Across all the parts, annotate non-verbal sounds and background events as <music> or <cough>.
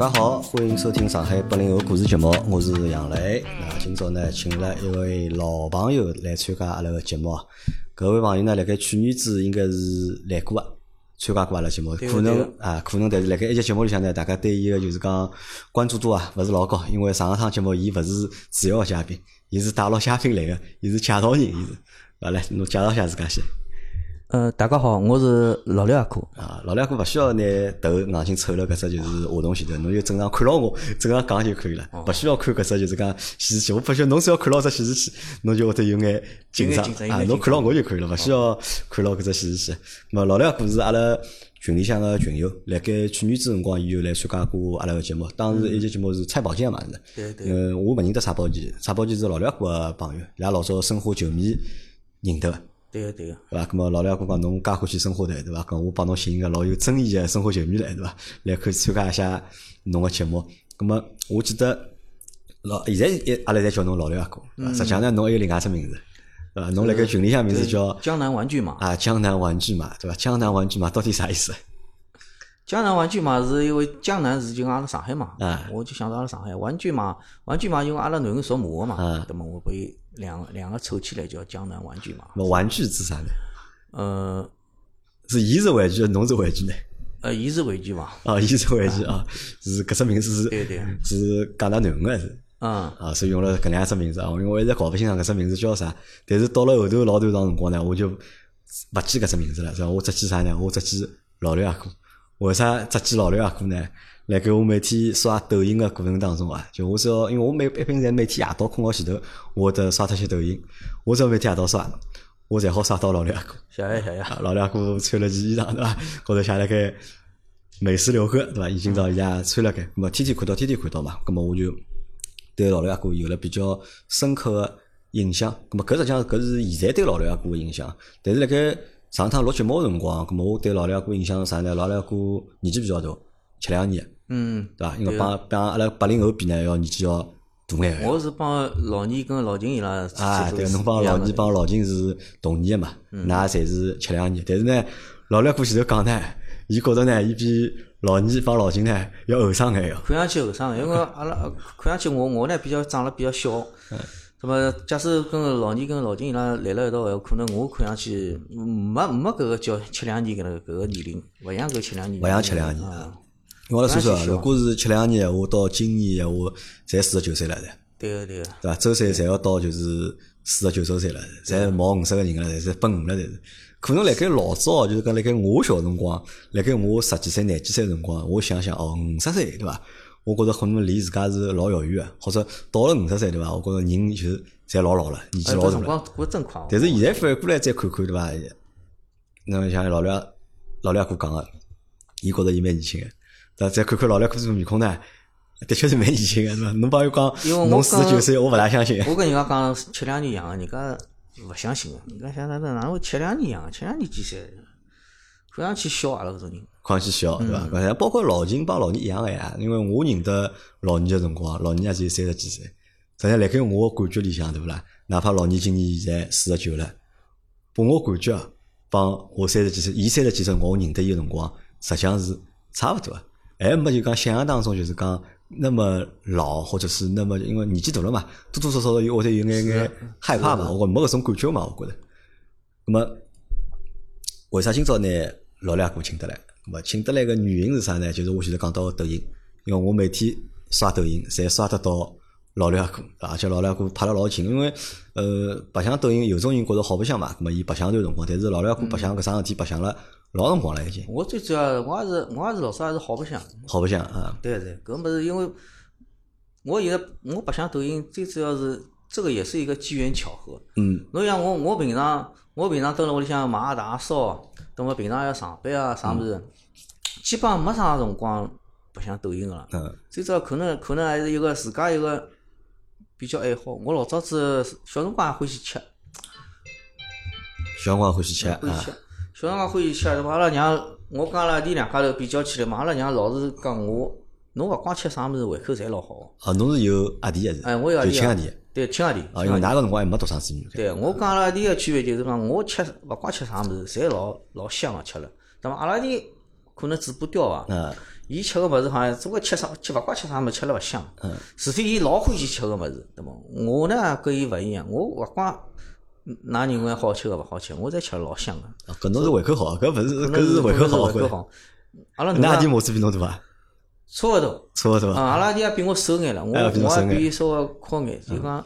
家好，欢迎收听上海八零后故事节目，我是杨磊。那今朝呢，请了一位老朋友来参加阿拉个节目啊。搿位朋友呢，辣盖去年子应该是来过啊，参加过阿拉节目，可能啊，可能但是辣盖一节节目里向呢，大家对伊个就是讲关注度啊，勿是老高，因为上一趟节目伊勿是主要嘉宾，伊是带牢嘉宾来个，伊是介绍人，伊是。好来，侬介绍下自家先。呃，大家好，我是老刘阿哥。啊，老刘阿哥勿需要拿头硬劲凑了搿只就是话筒前头，侬就正常看牢我，正常讲就可以了，勿需要看搿只就是讲显示器。我发觉侬只要看牢只显示器，侬就会得有眼紧张啊。侬看牢我就可以了，勿需要看牢搿只显示器。咹，老刘阿哥是阿拉群里向个群友，辣盖去年子辰光，伊就来参加过阿拉个节目。当时一节节目是蔡宝剑嘛是？对对。嗯，我勿认得蔡宝剑，蔡宝剑是老刘阿哥个朋友，伊拉老早申花球迷认得。对个对个，对伐？咁么老刘阿哥讲侬介欢喜生活台，对伐？咁我帮侬寻一个老有争议个生活球迷来，对伐？来可以参加一下侬个节目。咁么我记得老现在一阿拉在叫侬老廖阿哥，实际上呢侬还有另外一只名字，对伐？侬辣盖群里向名字叫江南玩具嘛啊，江南玩具嘛，对伐？江南玩具嘛到底啥意思？江南玩具嘛是因为江南是就阿拉上海嘛，我就想到阿拉上海玩具嘛，玩具嘛因为阿拉囡恩属马个嘛，那么我被两两个凑起来叫江南玩具嘛。那玩具是啥呢？呃，是伊是玩具，侬是玩具呢？呃，伊是玩具嘛。哦，伊是玩具啊，是搿只名字是？对对。是讲㑚囡儿个是？嗯。啊，所以用了搿两只名字啊，因为我一直搞勿清爽搿只名字叫啥。但是到了后头老段长辰光呢，我就勿记搿只名字了，是吧？我只记啥呢？我只记老刘阿哥。为啥只记老刘阿哥呢？辣盖我每天刷抖音个过程当中啊，就我只要因为我每一般侪每天夜到困觉前头，我得刷脱些抖音。我只要每天夜到刷，我才好刷到老刘阿哥。谢谢谢谢。老刘阿哥穿了件衣裳对伐？高头写了个美食留客对伐？已经到伊家穿了盖，咁么天天看到天天看到嘛，咁么我就对老刘阿哥有了比较深刻个印象。咁么搿实际上搿是现在对老刘阿哥个印象，但是辣盖。上趟录节目个辰光，咁么我对老刘阿哥印象是啥呢？老刘阿哥年纪比较大，七两年，嗯，对伐？因为帮帮阿拉八零后比呢，要年纪要大眼。我是帮老倪跟老金伊拉。啊，对，侬帮老倪帮老金是同年个嘛？㑚侪是七两年，但是呢，老刘阿哥前头讲呢，伊觉着呢，伊比老倪帮老金呢要后生眼哟。看上去后生，因为阿拉看上去我我呢比较长了比较小。那么，假使跟老倪跟老金伊拉来了一道，可能我看上去没没搿个叫七两年搿个搿个年龄，勿像搿七两年。勿像七两年啊！我来说说，如果是七两年话，到今年话，才四十九岁了，对个对个。对伐？周岁侪要到就是四十九周岁了，侪毛五十个人了，侪是奔五了，侪是。可能辣盖老早，就是讲辣盖我小辰光，辣盖我十几岁、廿几岁辰光，我想想哦，五十岁对伐？我觉着可能离自家是老遥远个，或者到了五十岁对伐？我觉着人就是侪老老了，年纪老大了。但是现在反过来再看看对伐？那像老廖老廖哥讲个，伊觉着伊蛮年轻个，但再看看老廖哥这面孔呢，的确是蛮年轻个，是伐？侬帮伊讲，侬四十九岁，我勿大相信。我跟人家讲七两年养个，人家勿相信个。人家想哪能哪能会七两年养个？七两年几岁？看上去小阿拉搿种人。看上去小，对伐？像包括老金帮老倪一样个呀。因为我认得老倪个辰光，老倪也只有三十几岁。实际上，辣盖我感觉里向，对勿啦？哪怕老倪今年现在四十九了，拨我感觉帮我三十几岁，伊三十几岁，我认得伊个辰光，实际上是差勿多。还没就讲想象当中，就是讲那么老，或者是那么因为年纪大了嘛，多多少少有或者有眼眼害怕嘛。我没搿种感觉嘛，我觉着。那么为啥今朝呢？老两哥请得来？么请得来个原因是啥呢？就是我现在讲到个抖音，因为我每天刷抖音，侪刷得到老两哥，而且老两哥拍了老勤。因为呃，白相抖音有种人觉着好白相嘛，么伊白相段辰光，但是老两哥白相搿桩事体白相了老辰光了已经。我最主要我也是我也是老早还是好白相。好白相啊！对对，搿物事因为我现在我白相抖音最主要是这个也是一个机缘巧合。嗯。侬像我我平常我平常蹲辣屋里向买大烧，等我平常要上班啊啥物事。基本上没啥辰光白相抖音个了，最早可能可能还是一个自家一个比较爱好。我老早子小辰光也欢喜吃，小辰光欢喜吃啊，小辰光欢喜吃。阿拉娘，我跟阿拉弟两家头比较起来嘛，阿拉娘老是讲我，侬勿光吃啥物事，胃口侪老好。哦，侬是有阿弟还是？哎，我有阿弟，亲阿弟。对，亲阿弟。啊，因为哪个辰光还没独生子女。对，我跟阿拉弟个区别就是讲，我吃勿光吃啥物事，侪老老香个吃了。那么阿拉弟。可能嘴巴刁啊？嗯。伊吃个物事好像总归吃啥吃勿怪吃啥物事吃了勿香。嗯。除非伊老欢喜吃个物事，对么？我呢跟伊勿一样，我勿怪㑚认为好吃个勿好吃，我侪吃了老香个。搿侬是胃口好，搿勿是搿是胃口好。胃口好。阿拉哪点码子比侬大啊？差勿多。差勿多。啊，阿拉弟也比我瘦眼了，我我也比伊稍微宽眼，就讲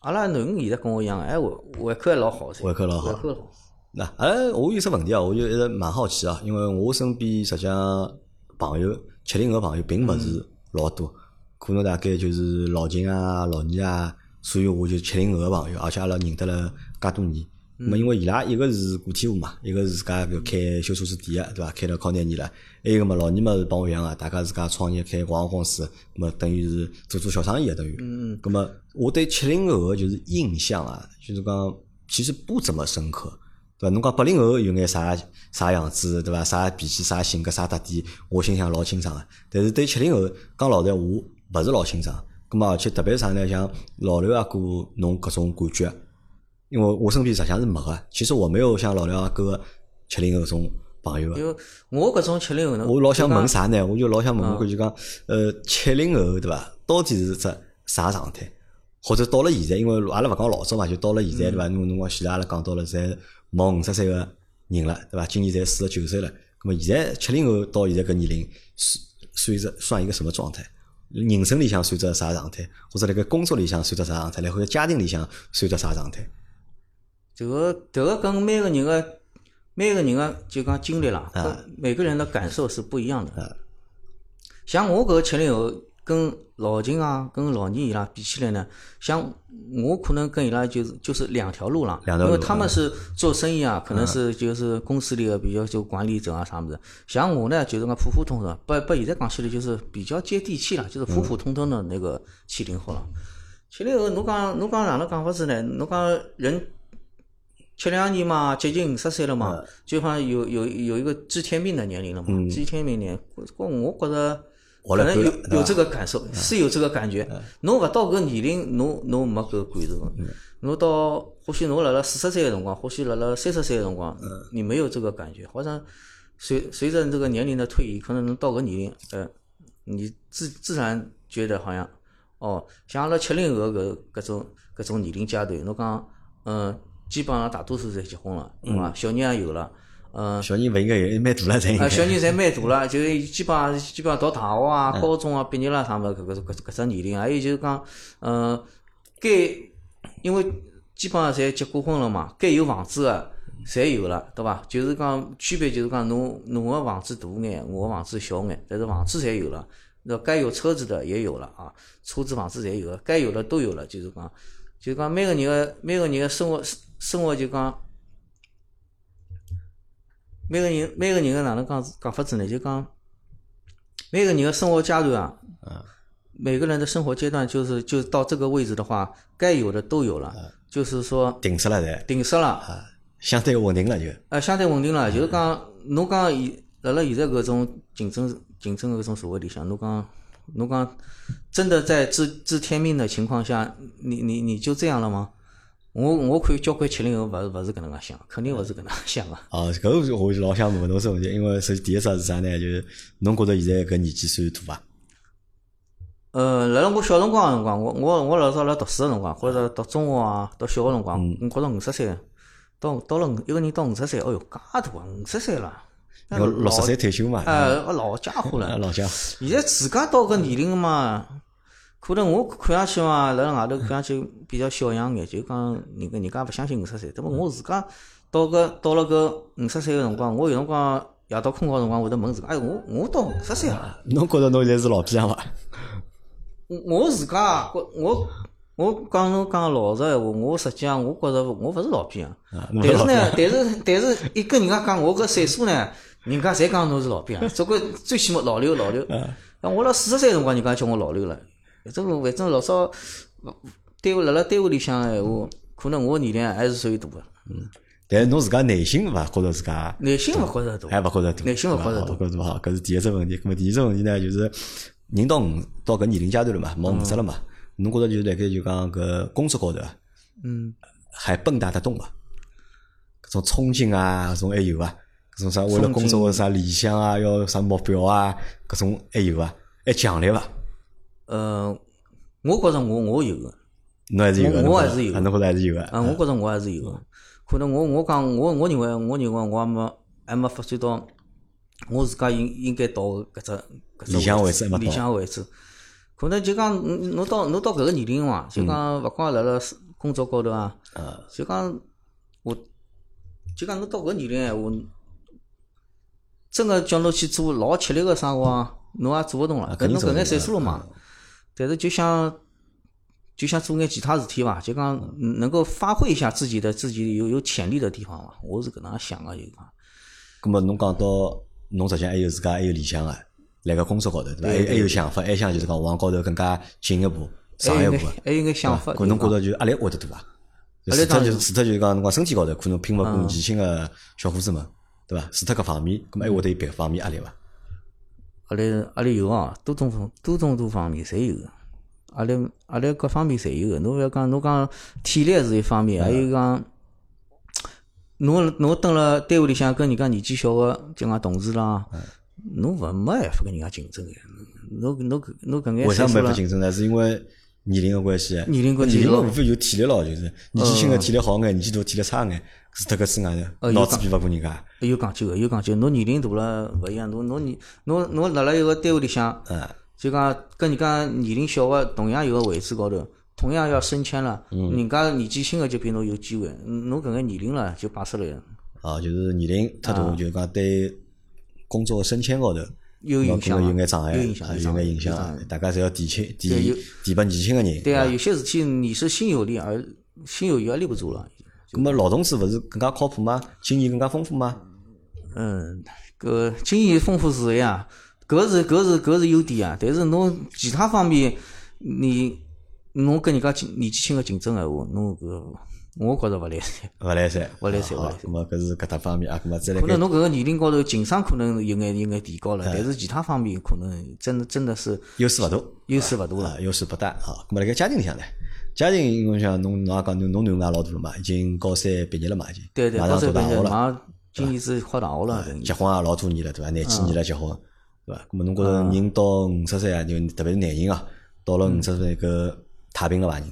阿拉囡恩现在跟我一样，哎胃胃口还老好噻。胃口老好。胃口好。那哎，我有只问题啊，我就一直蛮好奇啊，因为我身边实际上朋友七零后朋友并勿是老多，可能大概就是老金啊、老倪啊，所以我就七零后个朋友，而且阿拉认得了介多年。么因为伊拉一个是个体户嘛，一个是自家搿开修车子店个，对伐？开了好廿年了。还有个么老倪嘛是帮我一样个，大家自家创业开广告公司，么等于是做做小生意个等于。嗯嗯。咁么我对七零后个就是印象啊，就是讲其实不怎么深刻。对伐？侬讲八零后有眼啥啥样子，对伐？啥脾气、啥性格、啥特点，我心想老清爽个。但是对七零后讲老实闲话，勿是老清爽。咁么而且特别啥呢？像老刘阿哥侬搿种感觉，因为我身边实际上是没个。其实我没有像老刘阿哥七零后种朋友。因为我搿种七零后呢，我老想问啥呢？我就老想问问，就讲呃，七零后对伐？到底是只啥状态？或者到了现在，因为阿拉勿讲老早嘛，就到了现在对伐？因为侬讲现在阿拉讲到了在。毛五十岁个人了，对伐？今年侪四十九岁了。那么现在七零后到现在搿年龄，算算算一个什么状态？人生里向算着啥状态？或者辣盖工作里向算着啥状态？来或者家庭里向算着啥状态？这个这个跟每个人个每个人个就讲经历啦，每个人的感受是不一样的。像我搿个七零后。跟老秦啊，跟老倪伊拉比起来呢，像我可能跟伊拉就是就是两条路了，因为他们是做生意啊，可能是就是公司里的比较就管理者啊啥么子。像我呢，就是个普普通通，不不现在讲起来就是比较接地气了，就是普普通通的那个七零后了。七零后，侬讲侬讲哪能讲法子呢？侬讲人七两年嘛，接近五十岁了嘛，就好像有有有一个知天命的年龄了嘛，知天命年，我我觉着。可能有有这个感受，是有这个感觉。侬勿到搿年龄，侬侬没搿感受。侬到或许侬辣辣四十岁个辰光，或许辣辣三十岁个辰光，你没有这个感觉。好像随随着这个年龄的推移，可能侬到搿年龄，呃，你自自然觉得好像，哦，像阿拉七零后搿搿种搿种年龄阶段，侬讲，嗯，基本上大多数侪结婚了，对伐？小人也有了。嗯，小人勿应该有蛮大了，侪。啊，<laughs> 小人侪蛮大了，就基本上基本上读大学啊、高中啊毕业了啥物事，搿搿搿搿只年龄，还有就是讲，嗯，该因为基本上侪结过婚了嘛，该有房子个侪有了，对伐？就是讲区别就是讲，侬侬个房子大眼，我个房子小眼，但是房子侪有了，那该有车子的也有了啊，车子房子侪有了，该有的都有了，就是讲，就是讲每个人个每个人个生活生活就讲。每个人每个人个哪能讲讲法子呢？就讲每个人的生活阶段啊，每个人的生活阶段就是就到这个位置的话，该有的都有了，就是说定死了的，定死了啊，相对稳定了就啊，相对稳定了，就是讲侬讲现辣辣现在搿种竞争竞争搿种社会里向，侬讲侬讲真的在知知天命的情况下，你你你就这样了吗？我我看交关七零后勿是勿是搿能介想，肯定勿是搿能介想个。<laughs> 哦，搿个我就老想问问题，因为首先第一只是啥呢？就是侬觉着现在搿年纪算大伐？呃，辣辣我小辰光个辰光，我我我老早辣读书个辰光，或者读中学啊，读小学辰光，我觉着五十岁，到到了一个人到五十岁，哦哟，介大啊，五十岁了。要六十岁退休嘛？哎，老家伙了。老家伙。现在自家到搿年龄嘛。可能我看上去嘛，辣辣外头看上去比较小样眼，就讲人家人家勿相信五十岁。那么我自家到个到了个五十岁个辰光，我有辰光夜到困觉辰光会得问自家，哎，我我到五十岁了。侬觉着侬现在是老逼样伐？我我自家觉我我讲侬讲老实闲话，我实际上我觉着我勿是老逼样。但是呢，但是但是一跟人家讲我搿岁数呢，人家侪讲侬是老逼样，总归最起码老刘老刘。那我辣四十岁辰光，人家叫我老刘了。反正反正老早单位辣辣单位里向闲话，可能我年龄还是属于大个。嗯，但是侬自家内心勿觉着自家？内心勿觉着大，还勿觉着大。内心勿觉着大，觉着勿好，搿是第一只问题。咾么第二只问题呢，就是人到五到搿年龄阶段了嘛，毛五十了嘛，侬觉着就是辣盖就讲搿工作高头，嗯，还蹦跶得动伐？搿种冲劲啊，搿种还有伐？搿搿种啥为了工作个啥理想啊，要啥目标啊，搿种还有伐？还强烈伐？呃，我觉着我我有个，侬还是有个，我还是有，侬觉着还是有个。啊，我觉着我还是有个。可能我我讲我我认为我认为我还没还没发展到我自家应应该到搿只搿只理想位置，理想位置。可能就讲侬到侬到搿个年龄嘛，就讲勿光辣辣工作高头啊，就讲我就讲侬到搿个年龄闲话，真个叫侬去做老吃力个生活，侬也做勿动了。搿侬搿眼岁数了嘛。但是就想。就想做眼其他事体伐，就讲能够发挥一下自己的自己有有潜力的地方伐，我是搿能想个就讲。咁么侬讲到侬实际还有自家还有理想个，辣盖工作高头对伐？还还有想法，还想就是讲往高头更加进一步、上一步。还有眼想法。可能觉着就压力会得大伐？除脱就除脱就是讲侬讲身体高头可能拼勿过年轻个小伙子们，对伐？除脱搿方面，咁么还会得有别方面压力伐？压力压力有啊，多种多种多方面侪有。阿拉阿拉各方面侪有个，侬勿要讲侬讲体力是一方面，还有讲侬侬蹲辣单位里向跟人家年纪小个就讲同事啦，侬勿没办法跟人家竞争个，侬侬侬侬搿眼为啥没办法竞争呢？是因为年龄个关系。年龄关系。年龄无非就体力咯，就是年纪轻个体力好眼，年纪大体力差眼，是脱个之外头，脑子比勿过人家。有讲究个，有讲究。侬年龄大了勿一样，侬侬年侬侬辣辣一个单位里向。就讲跟人家年龄小个同样有个位置高头，同样要升迁了，人家年纪轻个就比侬有机会，侬搿个年龄了就摆出来了。哦，就是年龄太大，就是讲对工作升迁高头有影响，有眼障碍，有眼影响，大家侪要提轻提提拨年轻个人。对啊，有些事体你是心有力而心有余而力不足了。那么老同志勿是更加靠谱吗？经验更加丰富吗？嗯，搿经验丰富是呀。搿是搿是搿是优点啊！但是侬其他方面，你侬跟人家年纪轻个竞争闲话，侬搿我觉着勿来三，勿来三，勿来三，勿来么搿是搿搭方面啊，咾么再来。可能侬搿个年龄高头情商可能有眼有眼提高了，但是其他方面可能真的真的是优势勿大，优势勿大了，优势不大啊。咾么辣盖家庭里向呢？家庭我想侬侬也讲侬侬囡恩也老大了嘛，已经高三毕业了嘛，已经对对，马上读大学了，马上今年子考大学了，结婚也老多年了，对伐？廿几年了结婚。对伐？那么侬觉着人到五十岁啊，就特别是男人啊，到了五十岁搿太平个伐人，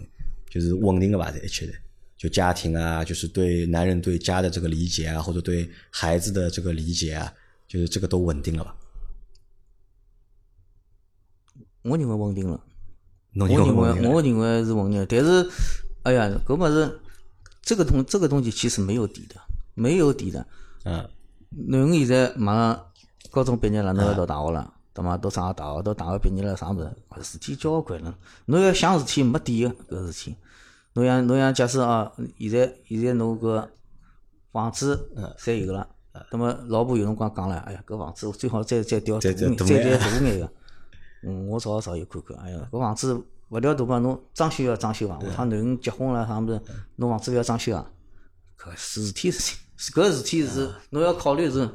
就是稳定个伐在一切的，就家庭啊，就是对男人对家的这个理解啊，或者对孩子的这个理解啊，就是这个都稳定了伐？我认为稳定了。我认为我认为是稳定，但是，哎呀，搿么是这个东这个东西其实没有底的，没有底的。嗯。侬现在马上。高中毕业了，侬要读大学了，对伐？读上大学，读大学毕业了，啥物事？事体交关了。侬要想事体没底个搿事体。侬像侬像假设啊，现在现在侬搿房子侪有了，那么老婆有辰光讲了，哎呀，搿房子最好再再调大点，再调大眼个。嗯，我早早有看看，哎呀，搿房子勿调大嘛，侬装修要装修啊。下趟囡恩结婚了，啥物事？侬房子要装修啊？搿事体事体，搿事体是侬要考虑是。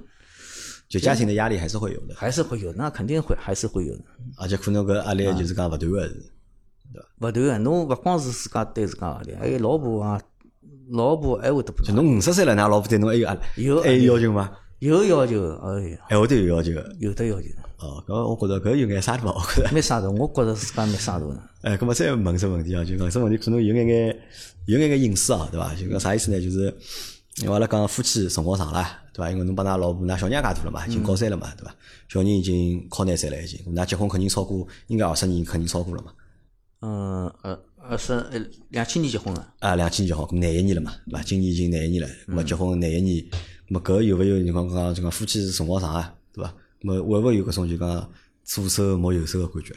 就家庭的压力还是会有的，还是会有，那肯定会还是会有的。而且可能搿压力就是讲勿断个，是，对伐？勿断个，侬勿光是自家对自家压力，还有老婆啊，老婆还会得。就侬五十岁了，㑚老婆对侬还有压力？有，还有要求吗？有要求，哎呀，还会得有要求，有的要求。哦，搿我觉着搿有眼啥大，我觉着。蛮啥大，我觉着自家蛮啥大。哎，搿么再问只问题啊？就讲只问题可能有眼眼，有眼眼隐私啊，对伐？就讲啥意思呢？就是。因为阿拉讲夫妻辰光长了，对伐？因为侬帮㑚老婆、㑚小人也介大了嘛，已经高三了嘛，对伐？小人已经考廿三了，已经。㑚结婚肯定超过，应该二十年肯定超过了嘛。嗯，二二十呃，两千年结婚了。啊，两千年结婚，廿一年了嘛，对伐？今年已经廿一年了，咾么结婚廿一年，咾么搿有勿有？你讲讲就讲夫妻辰光长啊，对伐？咾么会勿会有搿种就讲左手摸右手个感觉？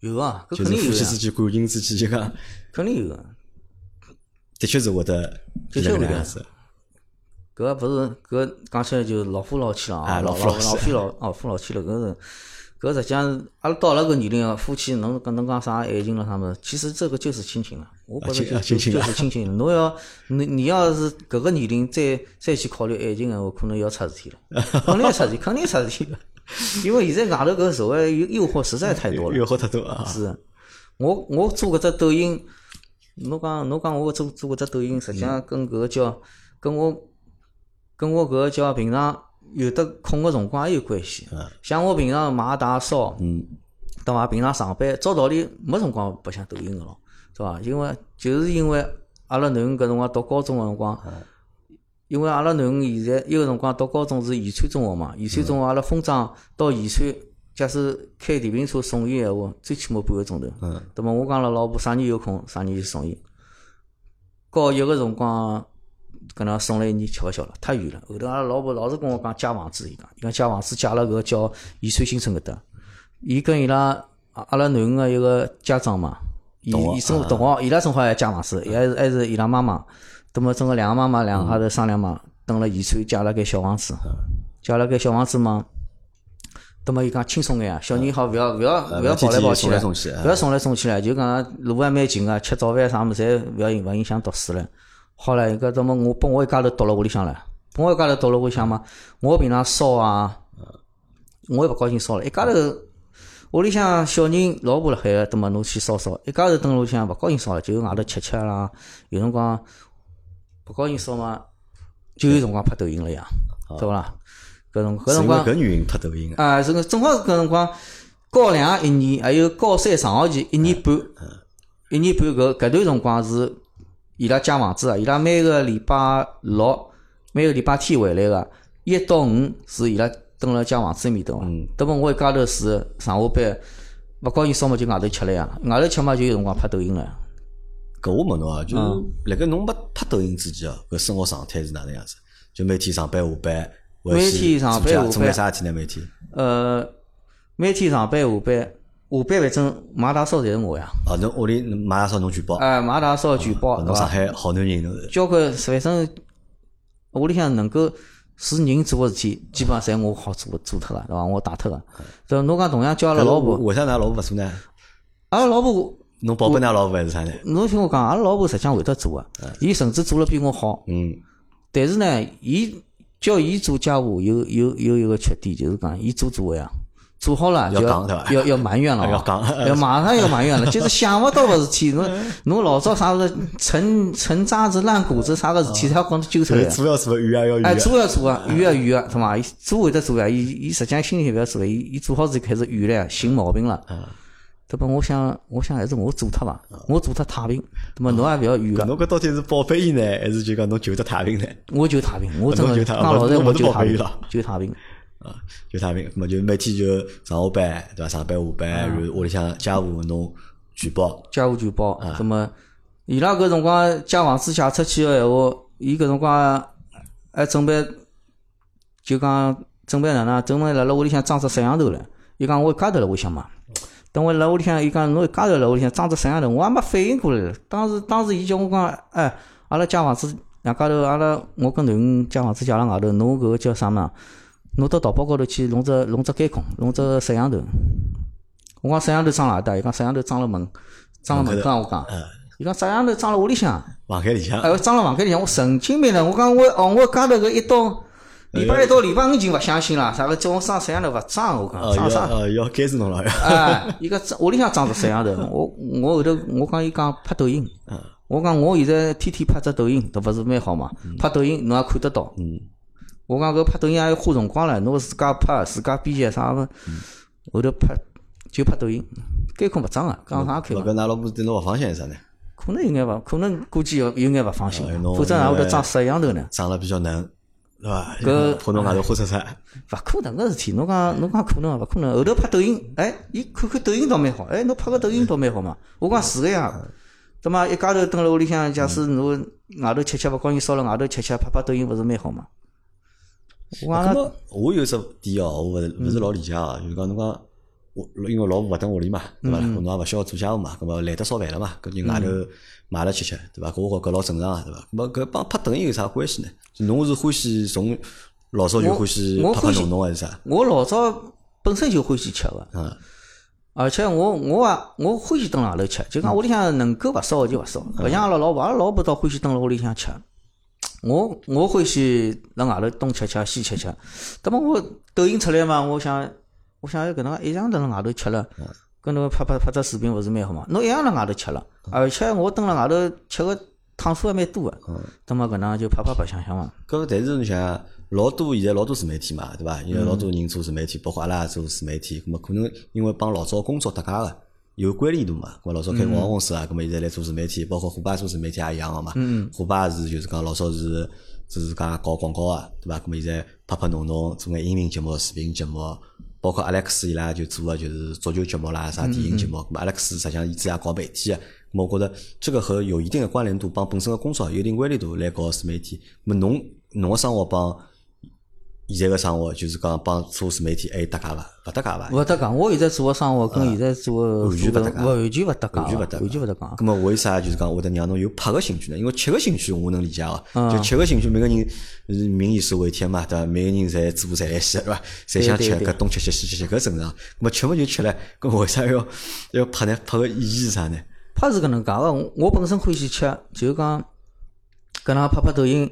有啊，就是夫妻之间感情之间就讲 <laughs> 肯定有。的确是会得，的确会样子。搿勿是搿讲起来就老夫老妻了啊，老老老妻老老夫老妻了，搿是搿实际上阿拉到了搿年龄，夫妻侬跟侬讲啥爱情了啥么？其实这个就是亲情了，我觉着就就是亲情。侬要你你要是搿个年龄再再去考虑爱情个话，可能要出事体了，<laughs> 肯定出事体，肯定出事体了。因为现在外头搿社会诱诱惑实在太多了，诱惑太多啊！是，我我做搿只抖音。侬讲侬讲我做做搿只抖音，实际上跟搿个叫跟我跟我搿个叫平常有的空个辰光也有关系。像我平常买大烧，嗯，对伐？平常上班照道理没辰光白相抖音个咯，对伐？因为就是因为阿拉囡恩搿辰光读高中个辰光，因为阿拉囡恩现在伊个辰光读高中是宜川中学嘛，宜川中学阿拉分庄到宜川，假使开电瓶车送伊闲话，最起码半个钟头。嗯，对么我讲了，老婆啥人有空啥人就送伊。高一个辰光，搿能送了一年吃勿消了，太远了。后头阿拉老婆老是跟我讲借房子，伊讲，伊讲借房子借了搿个叫宜川新村搿搭。伊跟伊拉阿拉囡恩个一个家长嘛，伊伊正同学，伊拉正好也借房子，还是还是伊拉妈妈。那么正好两个妈妈两家头商量嘛，等了宜川借了间小房子，借了间小房子嘛。那么伊讲轻松眼啊，小人好勿要勿要勿要跑来跑去了，勿要送来送去了，就讲路还蛮近个，吃早饭啥物事侪勿要勿影响读书了。好了，搿怎么我拨我一家头读辣屋里向了，拨我一家头读辣屋里向嘛，我平常烧啊，我也勿高兴烧了，一家头屋里向小人老婆辣海个，葛末侬去烧烧，一家头蹲辣屋里向勿高兴烧了，就外头吃吃啦，有辰光。勿高兴烧嘛，就有辰光拍抖音了呀，对勿啦？搿辰搿辰光搿原因拍抖音啊，这个正好搿辰光高两一年，还有高三上学期一年半，一年半搿搿段辰光是伊拉借房子啊，伊拉每个礼拜六、每个礼拜天回来个，一到五是伊拉蹲辣借房子埃面搭嘛。那么我一家头是上下班，勿高兴烧么就外头吃了呀，外头吃嘛就有辰光拍抖音了。搿我问侬啊，就是辣盖侬没拍抖音之前哦，搿生活状态是哪能样子？就每天上班下班，每天上班下班，做眼啥事体呢？每天？呃，每天上班下班，下班反正买大烧侪是我呀。哦，侬屋里买大烧侬全包？哎，买大烧全包，侬上海好男人。交关反正屋里向能够是人做个事体，基本上侪我好做做脱个，对伐？我打脱个。这侬讲同样叫阿拉老婆，为啥㑚老婆勿做呢？阿拉老婆。侬宝贝㑚老婆还是啥呢？侬听我讲，阿拉老婆实际上会得做个，伊甚至做了比我好。嗯。但是呢，伊叫伊做家务有有有一个缺点，就是讲伊做做个呀，做好了就要要要埋怨了，<laughs> 要讲，<laughs> 要马上要埋怨了，<laughs> 就是想勿到个事体，侬侬老早啥子陈陈渣子烂谷子啥个事体，他要讲揪出来。做要做，怨要怨。哎，做要做啊，怨要怨啊，是嘛？伊做会得做啊，伊伊实际上心里勿要做，伊伊做好之后开始怨了，寻毛病了。对不？我想，我想还是我做脱伐，我做脱太平。对么侬也勿要怨个。侬搿到底是宝贝伊呢，还是就讲侬求得太平呢？我求太平，我真的讲老实，我求太平了，求太平。啊，求太平，么就每天就上下班，对伐？上班下班，然后屋里向家务侬全包。家务全包。那么伊拉搿辰光借房子借出去个闲话，伊搿辰光还准备就讲准备哪能？准备辣辣屋里向装只摄像头唻。伊讲我一家头辣屋里向嘛。等我辣屋里向，伊讲侬一家头辣屋里向装只摄像头，我还没反应过来。当时，当时伊叫我讲，哎，阿拉借房子两家头，阿拉我跟囡恩借房子借辣外头，侬搿个叫啥嘛？侬到淘宝高头去弄只弄只监控，弄只摄像头。我讲摄像头装哪搭？伊讲摄像头装了门，装了门口。我讲，伊讲摄像头装辣屋里向，房间里向。哎，装辣房间里向，我神经病了。我讲我哦，我家头个一到。礼拜一到礼拜五就勿相信了，啥个叫我装摄像头勿装？我讲装啥？呃，要监视侬了。哎，伊讲屋里向装只摄像头，我我后头我讲伊讲拍抖音，我讲我现在天天拍只抖音，都勿是蛮好嘛？拍抖音侬也看得到。我讲搿拍抖音还要花辰光唻，侬自家拍自家编辑啥个？后头拍就拍抖音，监控勿装啊，讲啥开？搿㑚老婆对侬勿放心是啥呢？可能有眼勿，可能估计有有眼勿放心，否则哪会得装摄像头呢？装了比较嫩。对伐？搿可能外头花出出，<laughs> 勿可能个事体。侬讲侬讲可能啊？勿可能。后头拍抖音，哎，伊看看抖音倒蛮好。哎，侬拍个抖音倒蛮好嘛。我讲是个呀。对嘛？一家头蹲辣屋里向，假使侬外头吃吃勿高兴，烧了外头吃吃，拍拍抖音勿是蛮好嘛？我讲，我有只点哦，我勿是勿是老理解哦，就是讲侬讲，我因为老婆勿蹲屋里嘛，对伐？侬也勿需要做家务嘛，搿么懒得烧饭了嘛，搿就外头。买了吃吃，对伐？搿我觉搿老正常啊，对伐？咾搿帮拍抖音有啥关系呢？侬是欢喜从老早就欢喜拍拍弄弄还是啥？我老早本身就欢喜吃个，嗯，而且我我啊，我欢喜蹲外头吃，就讲屋里向能够勿烧就勿烧，勿像阿拉老婆，阿拉老婆倒欢喜蹲辣屋里向吃。我我欢喜辣外头东吃吃西吃吃，那么我抖音出来嘛，我想我想要搿能介一样蹲辣外头吃了。跟侬拍拍拍只视频勿是蛮好嘛？侬一样辣外头吃了，而且我蹲辣外头吃个趟数还蛮多个，那么搿能就拍拍白相相嘛。搿但是侬想，老多现在老多自媒体嘛，对伐？因为老多人做自媒体，包括阿拉也做自媒体，咁么可能因为帮老早工作搭界个有关联度嘛。咁老早开广告公司啊，咁么现在来做自媒体，包括虎爸做自媒体也一样个嘛。虎爸是就是讲老早是是讲搞广告啊，对伐？咁么现在拍拍弄弄做眼音频节目、视频节目，包括阿莱克斯伊拉就做个就是足球节目啦、啥电影节目。咁么阿莱克斯实际上伊自也搞媒体个。我觉得这个和有一定的关联度，帮本身的工作有一定关联度来搞自媒体。么侬侬个生活帮现在个生活，就是讲帮做自媒体还有搭界伐？勿搭界伐？勿搭界。我现在做个生活跟现在做个完全勿搭界，完全勿搭界，完全勿搭界，完全勿搭界。咁么为啥就是讲会得让侬有拍个兴趣呢？因为吃个兴趣我能理解哦，就吃个兴趣，每个人民以食为天嘛，对伐？每个人侪做侪来西，对伐？侪想吃，搿东吃吃西吃吃，搿正常。咁么吃么就吃了，搿为啥要 <laughs> 要拍呢？拍个意义是啥呢？拍是搿能介个，我本身欢喜吃，就讲搿能拍拍抖音。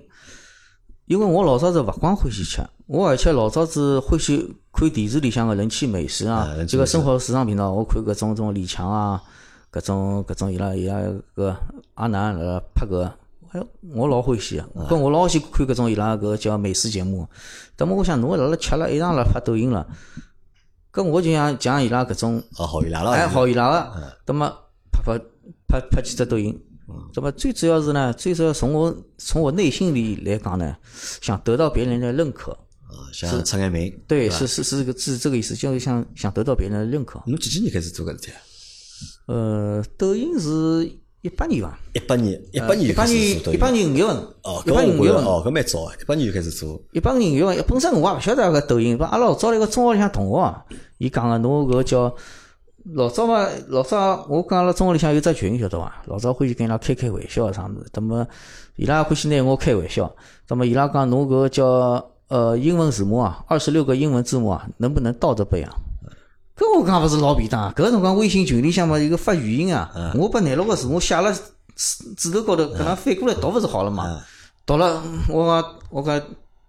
因为我老早是勿光欢喜吃，我而且老早子欢喜看电视里向个人气美食啊，这个生活时尚频道，我看搿种种李强啊，搿种搿种伊拉伊拉搿阿南辣拍搿，哎，我老欢喜个，搿我老喜欢看搿种伊拉搿叫美食节目。那么我想，侬辣辣吃了，一上辣拍抖音了，搿我就想像伊拉搿种，哦，好伊拉了，哎，好伊拉个，那么拍拍拍拍几只抖音。那么最主要是呢，最主要从我从我内心里来讲呢，想得到别人的认可。啊，想出眼名。对，是是是这个是这个意思，就是想想得到别人的认可。侬几几年开始做搿事体啊？呃，抖音是一八年伐。一八年，一八年一八年一八年五月份。哦，一八年五月份。哦，搿蛮早，一八年就开始做。一八年五月份，本身我也勿晓得搿抖音，阿拉老早一个中学里向同学，伊讲个侬搿叫。老早嘛，老早我讲阿拉中学里向有只群，晓得伐？老早欢喜跟伊拉开开玩笑啥物事，那么伊拉欢喜拿我开玩笑，那么伊拉讲侬搿叫呃英文字母啊，二十六个英文字母啊，能不能倒着背啊？搿我讲勿是老便当，搿辰光微信群里向嘛有个发语音啊，我把廿六个字母写了纸头高头，搿能翻过来读勿是好了嘛？读了，我讲我讲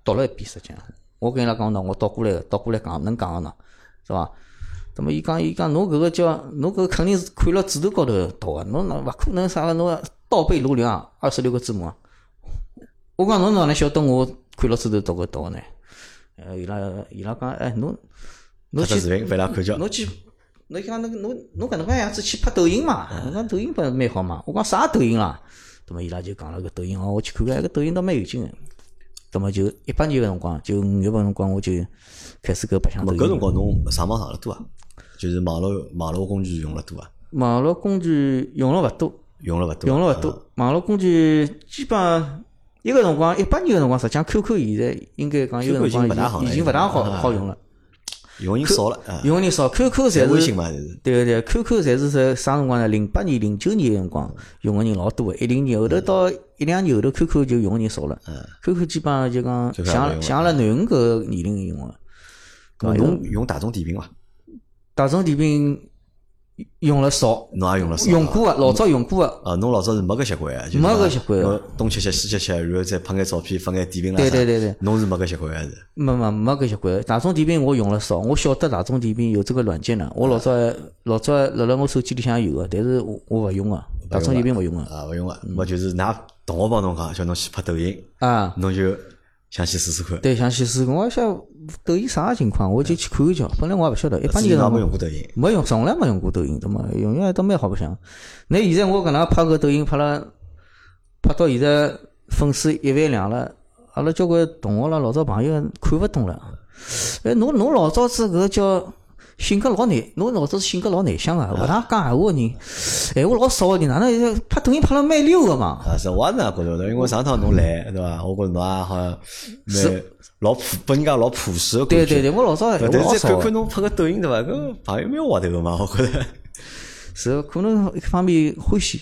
读了一遍，实际上我跟伊拉讲喏，我倒过来倒过来讲能讲个喏，是伐？那么伊讲伊讲侬搿个叫侬搿肯定是看了纸头高头读个，侬哪勿可能啥个侬倒背如流啊，二十六个字母啊。我讲侬哪能晓得我看了纸头读个读个呢？呃，伊拉伊拉讲哎侬侬去侬去侬讲侬侬侬搿能介样子去拍抖音嘛？侬讲抖音不蛮好嘛？我讲啥抖音啦？那么伊拉就讲了个抖音哦，我去看看，搿抖音倒蛮有劲个。那么就一八年个辰光，就五月份辰光我就开始搿白相抖音。搿辰光侬上网上了多啊？就是网络网络工具用了多啊？网络工具用了勿多，用了勿多，用了勿多。网络工具基本上一个辰光，一八年个辰光，实际上 QQ 现在应该讲有辰光已经勿大好好用了，用人少了，用人少。QQ 侪是对对，QQ 侪是在啥辰光呢？零八年、零九年个辰光用个人老多个，一零年后头到一两年后头，QQ 就用个人少了。QQ 基本上就讲像像阿拉囡恩搿年龄用个。用用大众点评伐？大众点评用了少，侬也用了少，用过个，老早用过个。啊，侬老早是没搿习惯啊，没搿习惯。东吃吃西吃吃，然后再拍眼照片，发眼点评啦。对对对对，侬是没搿习惯还是？没没没搿习惯。大众点评我用了少，我晓得大众点评有这个软件呢。我老早老早辣辣我手机里向有个，但是我我勿用个，大众点评勿用个。啊，勿用个，我就是㑚同学帮侬讲，叫侬去拍抖音啊，侬就。想去试试看，对，想去试看。我想抖音啥情况，我就去看一瞧。本来我也勿晓得，一八年没用过抖音，没用，从来没用过抖音，对嘛？用用都蛮好白相。那现在我搿能拍个抖音，拍了拍到现在粉丝一万两了，阿拉交关同学啦、老早朋友看勿懂了。哎，侬侬老早子搿叫。性格老内，侬老早性格老内向个，勿大讲闲话个人，闲话老少个人，哪能拍抖音拍了蛮溜个嘛？啊，是我也那觉着的，因为上趟侬来，对伐？我觉着侬也好像蛮老朴，拨人家老朴实个对对对，我老早但是再看看侬拍个抖音，对伐？搿朋友蛮滑头个嘛，我觉着。是，可能一方面欢喜，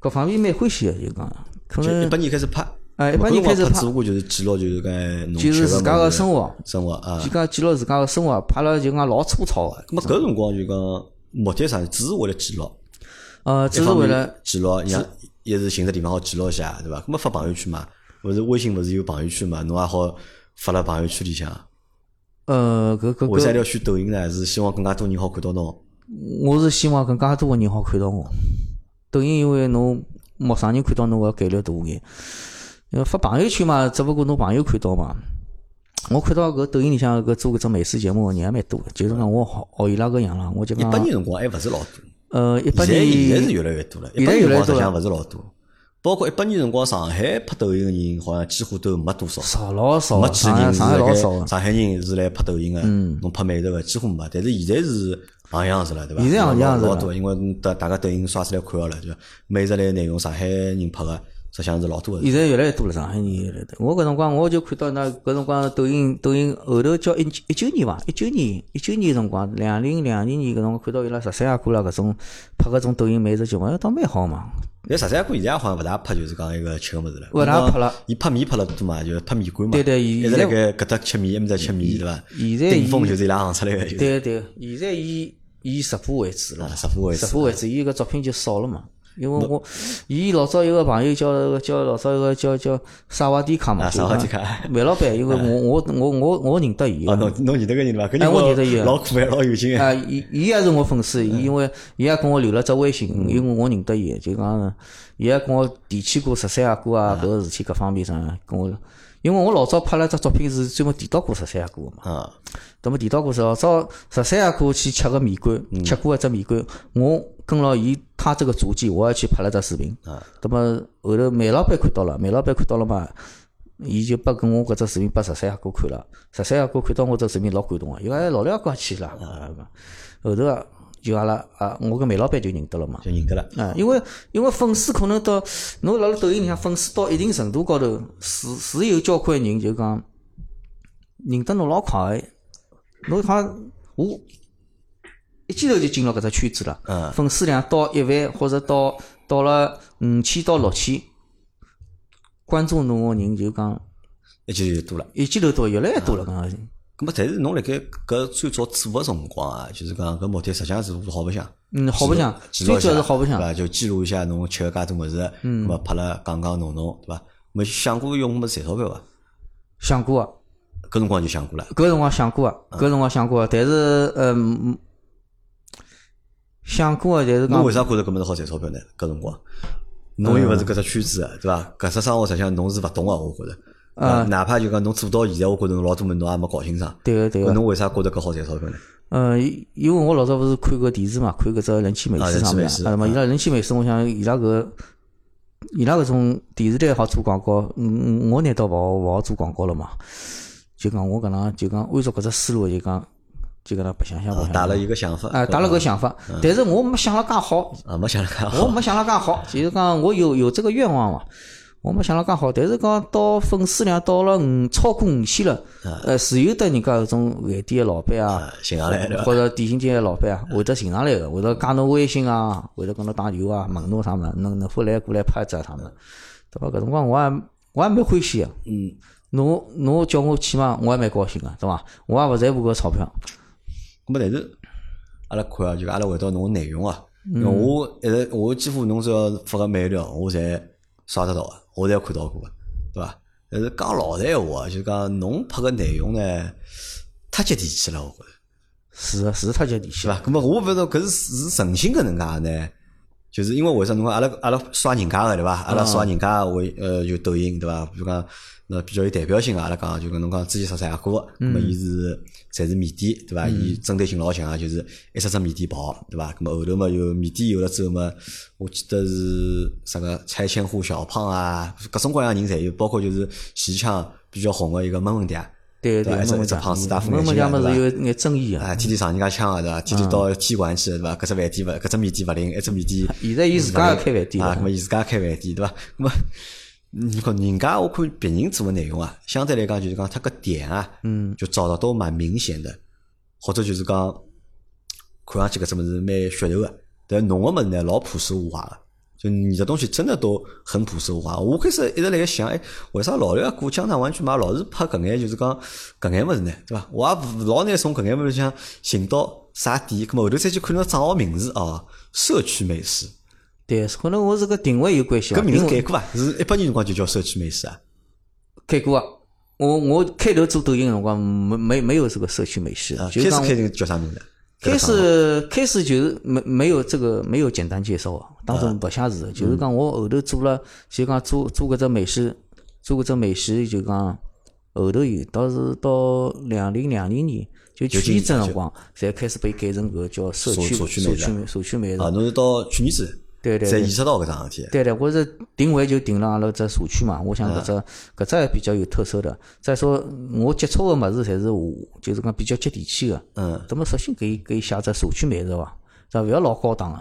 各方面蛮欢喜个，就讲。可能一八年开始拍。哎，一般人开始拍，就是记录就是搿，就是自家个生活，生活啊，就讲记录自家个生活，拍了就讲老粗糙个。那么搿辰光就讲目的啥？只是为了记录。呃，只是为了记录，像一是寻个地方好记录一下，对伐？搿么发朋友圈嘛，勿是微信勿是有朋友圈嘛？侬也好发了朋友圈里向。呃，搿搿为啥要选抖音呢？是希望更加多人好看到侬。我是希望更加多个人好看到我。抖音因为侬陌生人看到侬个概率大眼。因为发朋友圈嘛，只不过侬朋友看到嘛。我看到搿抖音里向搿做搿只美食节目人还蛮多，就是讲我学学伊拉搿样啦，我就讲。一八年辰光还勿是老多。呃，一八年现在是越来越多了。一八年辰光实际上勿是老多。包括一八年辰光，上海拍抖音个人好像几乎都没多少，少老少，没几个人是老少。上海人是来拍抖音个，侬拍美食个几乎没。但是现在是行样子了，对伐？现在行样子老多，因为大大家抖音刷出来看好了，就美食类内容，上海人拍个。实际上是老多个。现在越来越多了，上海人越来越多。我搿辰光我就看到那搿辰光抖音抖音后头叫一一九年伐？一九年一九年辰光，两零两零年搿辰光看到伊拉十三阿哥啦搿种拍搿种抖音美食节目，倒蛮好嘛。那十三阿哥现在好像勿大拍，就是讲一个吃个物事了。勿大拍了。伊拍面拍了多嘛，就拍面馆嘛。对对，一直辣盖搿搭吃面，埃面搭吃面，对伐？现在顶峰就是伊拉行出来个。对对，现在以以直播为主了。直播为主。直播为主，伊个作品就少了嘛。因为我，伊老早有个朋友叫叫老早一个叫叫萨瓦迪卡嘛，萨瓦迪卡，麦老板，因为我我我我我认得伊，侬侬认得个人伐？哎，我认得伊，老可爱，老有劲啊！伊伊也是我粉丝，因为伊也跟我留了只微信，因为我认得伊，就讲伊也跟我提起过十三阿哥啊，搿个事体各方面上跟我。因为我老早拍了只作品是专门提到过十三阿哥嘛，啊，那么提到过老早十三阿哥去吃个面馆，吃过一只面馆，我跟牢伊他这个足迹，我也去拍了只视频，啊，那么后头梅老板看到了，梅老板看到了嘛，伊就拨跟我搿只视频拨十三阿哥看了，十三阿哥看到我只视频老感动个，因为老两哥去了，后头啊。就阿拉啊，我跟梅老板就认得了嘛，就认得了。啊，因为因为粉丝可能到侬辣辣抖音里向粉丝到一定程度高头，是是有交关人就讲认得侬老快，侬像我一记头就进了搿只圈子了，嗯，粉丝量到一万或者到到了五千到六千，关注侬个人就讲一记头就多了，一记头多越来越多了，讲。咁么，但是侬辣盖搿最早做个辰光啊，就是讲搿目的实际上是好白相。嗯，好白相，最主要是好白相，对伐？就记录一下侬吃个介多物事，嗯，咁么拍了讲讲弄弄，对伐？没想过用么赚钞票伐？想过啊，搿辰光就想过了。搿辰光想过啊，搿辰光想过，但是嗯，想过啊，但是侬为啥觉着搿么是好赚钞票呢？搿辰光，侬又勿是搿只圈子，对伐？搿只生活实际上侬是勿懂个，我觉着。呃，哪怕就讲侬做到现在，我觉着侬老多门侬也没搞清爽。对个对个。侬为啥觉着搿好赚钞票呢？呃，因为我老早勿是看个电视嘛，看搿只人气美食上面，啊嘛，伊拉人气美食，我想伊拉搿伊拉搿种电视台好做广告，嗯，我难道勿好勿好做广告了嘛？就讲我搿能就讲按照搿只思路，就讲就搿能白相相白相。打了一个想法。啊，打了个想法，但是我没想了介好。啊，没想了介好。我没想了介好，就是讲我有有这个愿望嘛。我没想了介好，但是讲到粉丝量到了五超过五千了，呃，是有的人家搿种饭店的老板啊，寻上来或者点心店的老板啊，会得寻上来个，会得加侬微信啊，会得跟侬打电话啊，问侬啥物事，能能否来过来拍一只啥物事，对伐？搿辰光我也我也蛮欢喜个，嗯，侬侬叫我去嘛，我也蛮高兴个，对伐？我也勿在乎搿钞票。咾么但是阿拉看啊，就阿拉回到侬内容啊，因为我一直我几乎侬只要发个每条，我侪刷得到个。我侪看到过个，对伐？但是讲老实闲话，就讲侬拍个内容呢，太接地气了，我觉着。是个，是太接地气伐？那么我勿晓得搿是是诚心搿能介呢？就是因为为啥侬讲阿拉阿拉刷人家个对伐？阿拉刷人家微呃就抖音对伐？比如讲那比较有代表性个，阿拉讲就跟侬讲之前十三阿哥，咁么伊是侪是面店对伐？伊针对性老强个，就是一只只面店跑对伐？那么后头嘛有面店有了之后嘛，我记得是啥个拆迁户小胖啊，各种各样人侪有，包括就是西腔比较红个一个闷闷嗲。对对，一只胖子大副眼镜，闷闷嗲是有眼争议啊，天天上人家枪啊，对伐？天天到踢馆去，对伐？搿只饭店勿，搿只面店勿灵，一只面店。现在伊自家开饭店啊，咾么伊自家开饭店，对伐？咾么，你看人家我看别人做个内容啊，相对来讲就是讲他个点啊，嗯，就找到都蛮明显的，或者就是讲看上去搿只物事蛮噱头个，但侬个物事呢老朴实无华个。就你的东西真的都很朴实无华。我开始一直辣盖想，哎，为啥老刘过江南湾区嘛，老是拍搿眼就是讲搿眼物事呢，对伐？我也老难从搿眼物事想寻到啥点。咾么后头再去看侬账号名字哦，社区美食。对，可能我是个定位有关系。搿名字改过伐？是一八年辰光就叫社区美食啊？改过啊！我我开头做抖音辰光没没没有这个社区美食啊。开始开头叫啥名字？开始开始就是没没有这个没有简单介绍啊，当中不写字，就是讲我后头做了，就讲做做搿只美食，做搿只美食就讲后头有，倒是到两零两零年，就去年这辰光，才开始被改成搿个叫社区社区社区美食。啊，侬是到去年子？对对，才意识到搿桩事体。对对，我是定位就定了阿拉只社区嘛。我想搿只搿只比较有特色的。再说我接触个物事侪是就是讲比较接地气个。嗯。那么索性可以可以写只社区美食伐？是伐？勿要老高档个。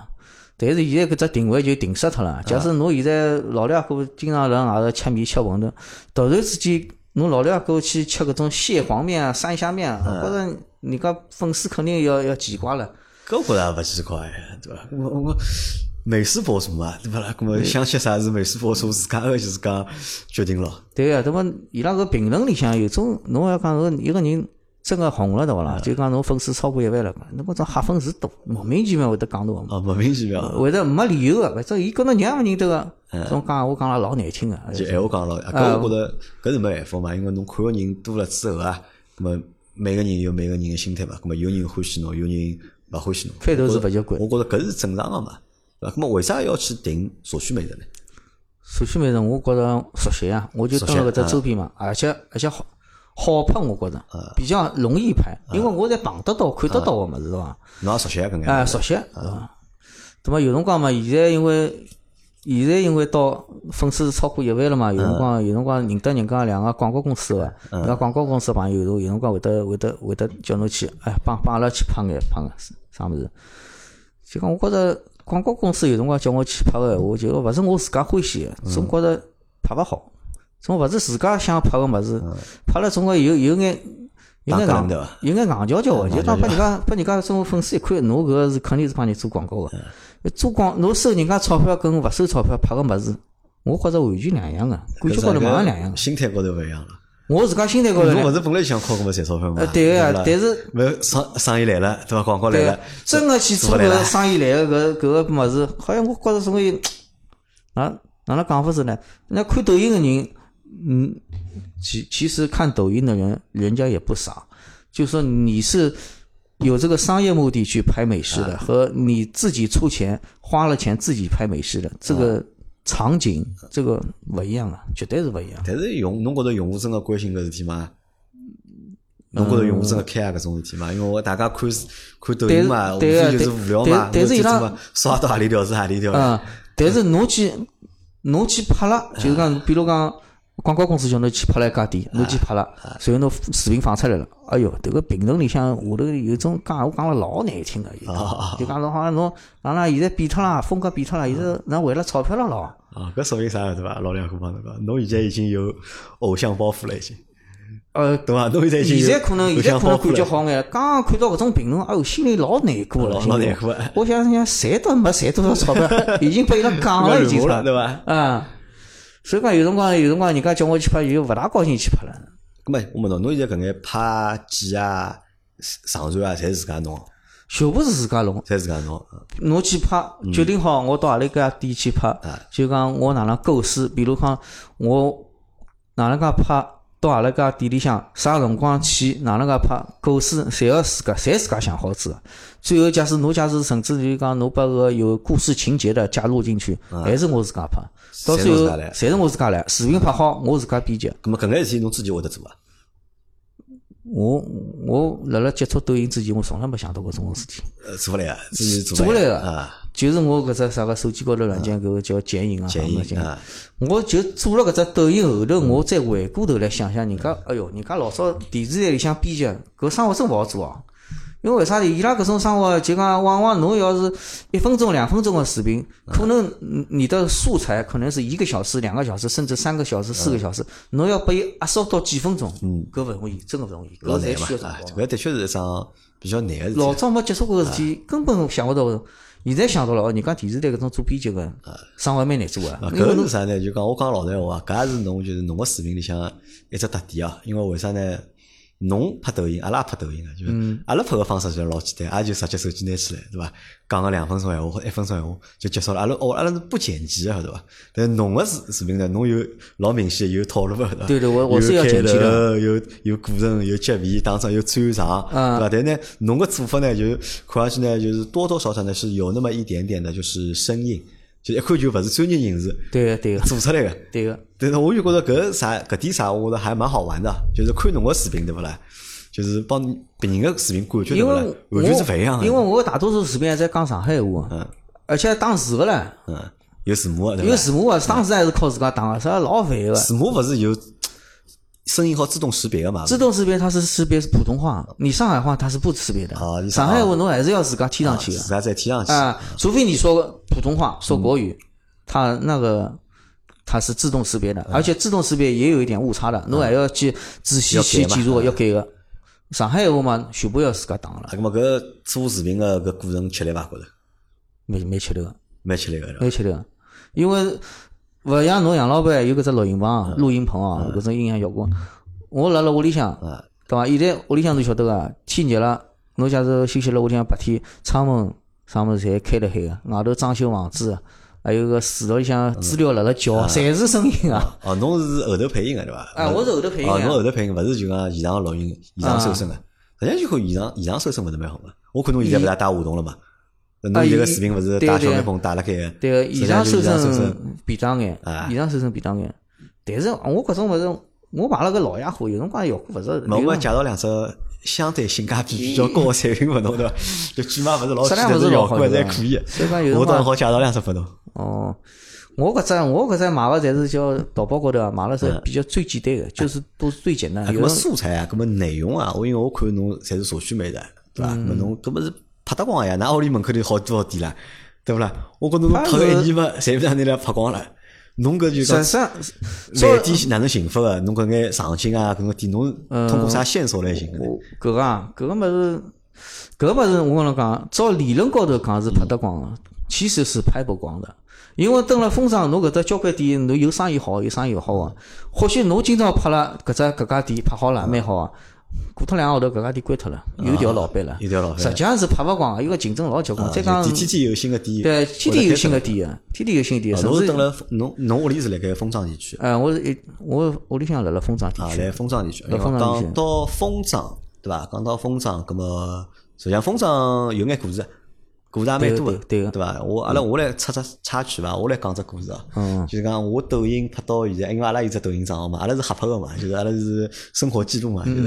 但是现在搿只定位就定死脱了。假使侬现在老两口经常辣外头吃面吃馄饨，突然之间侬老两口去吃搿种蟹黄面啊、三虾面啊，觉着人家粉丝肯定要要奇怪了。搿觉着也勿奇怪，对伐？我我。美食博主嘛，对伐啦？咁么想吃啥是美食博主自家个就是讲决定咯。对个，那么伊拉个评论里向有种，侬要讲个一个人真个红了，对勿啦？就讲侬粉丝超过一万了，侬搿种黑粉是多，莫名其妙会得讲侬。哦，莫名其妙。会得没理由个，反正伊觉着娘勿认得个，种讲话讲了老难听个。就闲话讲了，搿我觉着搿是没办法嘛，因为侬看个人多了之后啊，咁么每个人有每个人个心态嘛，咁么有人欢喜侬，有人勿欢喜侬。开头是勿习惯。我觉着搿是正常个嘛。那么为啥要去订社区美食呢？社区美食我觉着熟悉啊，我就蹲了搿只周边嘛，而且而且好好拍，我觉着比较容易拍，因为我在碰得到、看得到个物事，对伐？侬也熟悉搿眼？哎，熟悉，对伐？那么有辰光嘛，现在因为现在因为到粉丝超过一万了嘛，有辰光有辰光认得人家两个广告公司个，人家广告公司朋友有有辰光会得会得会得叫侬去，哎，帮帮阿拉去拍眼拍个啥物事？就讲我觉着。广告公司有辰光叫我去拍个闲话，就勿是我自家欢喜个，总觉着拍勿好，总勿是自家想拍个物事，拍了总归有有眼有眼硬，有眼硬胶胶个，就讲拨人家拨人家种粉丝一看，侬搿个是肯定是帮你做广告个，做广侬收人家钞票跟勿收钞票拍个物事，我觉着完全两样个，感觉高头马上两样，心态高头勿一样了。我自家心态高头，侬勿是本来想靠搿么赚钞票嘛？对个，但是没生生意来了，对伐？广告来了，真个去做搿生意来个搿搿个么子，好像我觉着所以啊，哪能讲法子呢？那看抖音个人，嗯，其其实看抖音的人，人家也不傻，就说你是有这个商业目的去拍美食的，和你自己出钱花了钱自己拍美食的，这个。场景这个勿一样啊，绝对是勿一样。但是用侬觉着用户真个关心搿事体吗？侬觉着用户真个 care 搿种事体吗？因为我大家看看抖音嘛，无非就是无聊嘛，但是伊拉刷到何里条是何里条。嗯，但是侬去侬去拍了，就是讲，比如讲。广告公司叫侬去拍了一家店，侬去拍了，随后侬视频放出来了。哎哟，迭个评论里向下头有种讲话讲了老难听个，就讲侬好像侬，哪能现在变脱了，风格变脱了，现在那为了钞票了咯。啊，搿说明啥对伐？老两口帮侬讲，侬现在已经有偶像包袱了，已经。呃，对伐？侬现在现在可能现在可能感觉好眼，刚刚看到搿种评论，哎哟，心里老难过了，老难过。我想想，赚都没赚多少钞票，<laughs> 已经被伊拉讲了，已经了，对伐？啊。所以讲有辰光，有辰光人家叫我去拍，又勿大高兴去拍了。咁么，我问侬，侬现在搿眼拍剪啊、上传啊，侪自家弄？全部是自家弄，侪自家弄。侬去拍，决定好我到何里家店去拍，就讲我哪能构思，比如讲我哪能介拍。到阿里家店里向，啥辰光去，哪能介拍，构思，侪要自家，侪自家想好子个。最后，假使侬假使甚至就讲侬把个有故事情节的加入进去，还是我自家拍。到最后，侪是我自家来。视频拍好，我自家编辑。咁么，搿眼事体侬自己会得做伐？我我辣辣接触抖音之前，我从来没想到过这种事体。呃，做勿来啊，做勿来个啊。就是我搿只啥个手机高头软件，搿个叫剪影啊，剪影啊。我就做了搿只抖音后头，我再回过头来想想，人家，哎哟，人家老早电视台里向编辑，搿生活真勿好做哦。因为为啥呢？伊拉搿种生活就讲，往往侬要是一分钟、两分钟的视频，可能你的素材可能是一个小时、两个小时，甚至三个小时、四个小时，侬要把伊压缩到几分钟，搿勿容易，真个勿容易，搿才需要辰光。搿的确是一桩比较难个事体。老早没接触过个事体，根本想勿到。现在想到了哦，人家电视台搿种做编辑个，生活蛮难做个。搿是啥呢？就讲我讲老实闲话，搿也是侬就是侬个视频里向一只特点啊。因为为啥呢？侬拍抖音，阿拉也拍抖音个，就是阿拉拍个方式就老简单，也就直接手机拿起来，对伐？讲个两分钟闲话或一分钟闲话就结束了。阿拉哦，阿拉是不剪辑个，晓得伐？但侬个视视频呢，侬有老明显有套路个，对对，我我是要剪辑的。有有过程，有结尾，当中有穿插，对伐？但呢，侬个做法呢，就看上去呢，就是多多少少呢是有那么一点点的，就是生硬。就一看就勿是专业人士对个对个做出来个。对个。但是我就觉着搿啥搿点啥，我觉着还蛮好玩的，就是看侬个视频对勿啦？就是帮别人个视频感觉对勿啦？完全是勿一样个。因为我大多数视频还在讲上海话，嗯，而且打字个唻，嗯，有字幕个，有字幕个，打字还是靠自家打个，啥老烦个。字幕勿是有声音好自动识别个嘛？自动识别它是识别是普通话，你上海话它是不识别的。啊，上海话侬还是要自家贴上去的，自家再贴上去啊，除非你说普通话，说国语，它那个。它是自动识别的，而且自动识别也有一点误差的，侬还要去仔细去记住要改个。上海话嘛，全部要自家打了。那么搿做视频个搿过程吃力伐？觉着？蛮蛮吃力个，蛮吃力个，蛮吃力个。因为勿像侬杨老板有搿只录音棚、录音棚啊，搿种音响效果。我辣辣屋里向，对伐？现在屋里向都晓得个，天热了，侬假如休息辣屋里向，白天窗门啥物事侪开了海个，外头装修房子。还有个树头里向知了辣辣叫，侪是声音啊！哦，侬是后头配音个对伐？啊，我是后头配音哦，侬后头配音，勿是就讲现场录音、现场收声个。实际上就看现场现场收声勿是蛮好嘛。我看侬现在勿是带话筒了嘛？侬现在个视频勿是带小麦克风带辣盖个？对个，现场收声便当眼，现场收声便当眼。但是我搿种勿是，我买了个老家伙，有辰光效果勿是。侬我介绍两只。相对性价比比较高个产品勿侬对伐？就起码勿是老贵，但是效果还可以。我倒好介绍两只拨侬。哦，我搿只我搿只买个侪是叫淘宝高头买了是比较最简单个，就是都是最简单。搿么素材啊，搿么内容啊，我因为我看侬侪是社区美的，对伐？搿么侬搿么是拍得光呀？㑚屋里门口头好多少店啦，对勿啦？我觉着侬拍个一年嘛，侪不让你来拍光了。侬搿就讲，卖点哪能寻法个？侬搿眼场景啊，搿个点侬通过啥线索来寻个？搿个啊，搿个物事，搿个物事，我跟侬讲，照理论高头讲是拍得光个，其实是拍不光的。因为登了风尚，侬搿搭交关店，侬有生意好，有生意勿好个。或许侬今朝拍了搿只搿家店拍好了，蛮好个。过脱两个号头，搿家店关脱了，有条老板了。有条老板。实际上是拍勿光个，因为竞争老结棍。再讲，天天有新的店。对，天天有新的店啊，天天有新店。侬是等了侬侬屋里是辣盖丰庄地区？哎，我是一我屋里向辣辣丰庄地区。啊，辣丰庄地区。辣丰庄地区。到丰庄对伐？讲到丰庄，葛末实际上丰庄有眼故事。故事也蛮多个，对个，对伐？我阿拉我来插只插曲伐，我来讲只故事哦。就是讲我抖音拍到现在，因为阿拉有只抖音账号嘛，阿拉是合拍个嘛，就是阿拉是生活记录嘛，就是。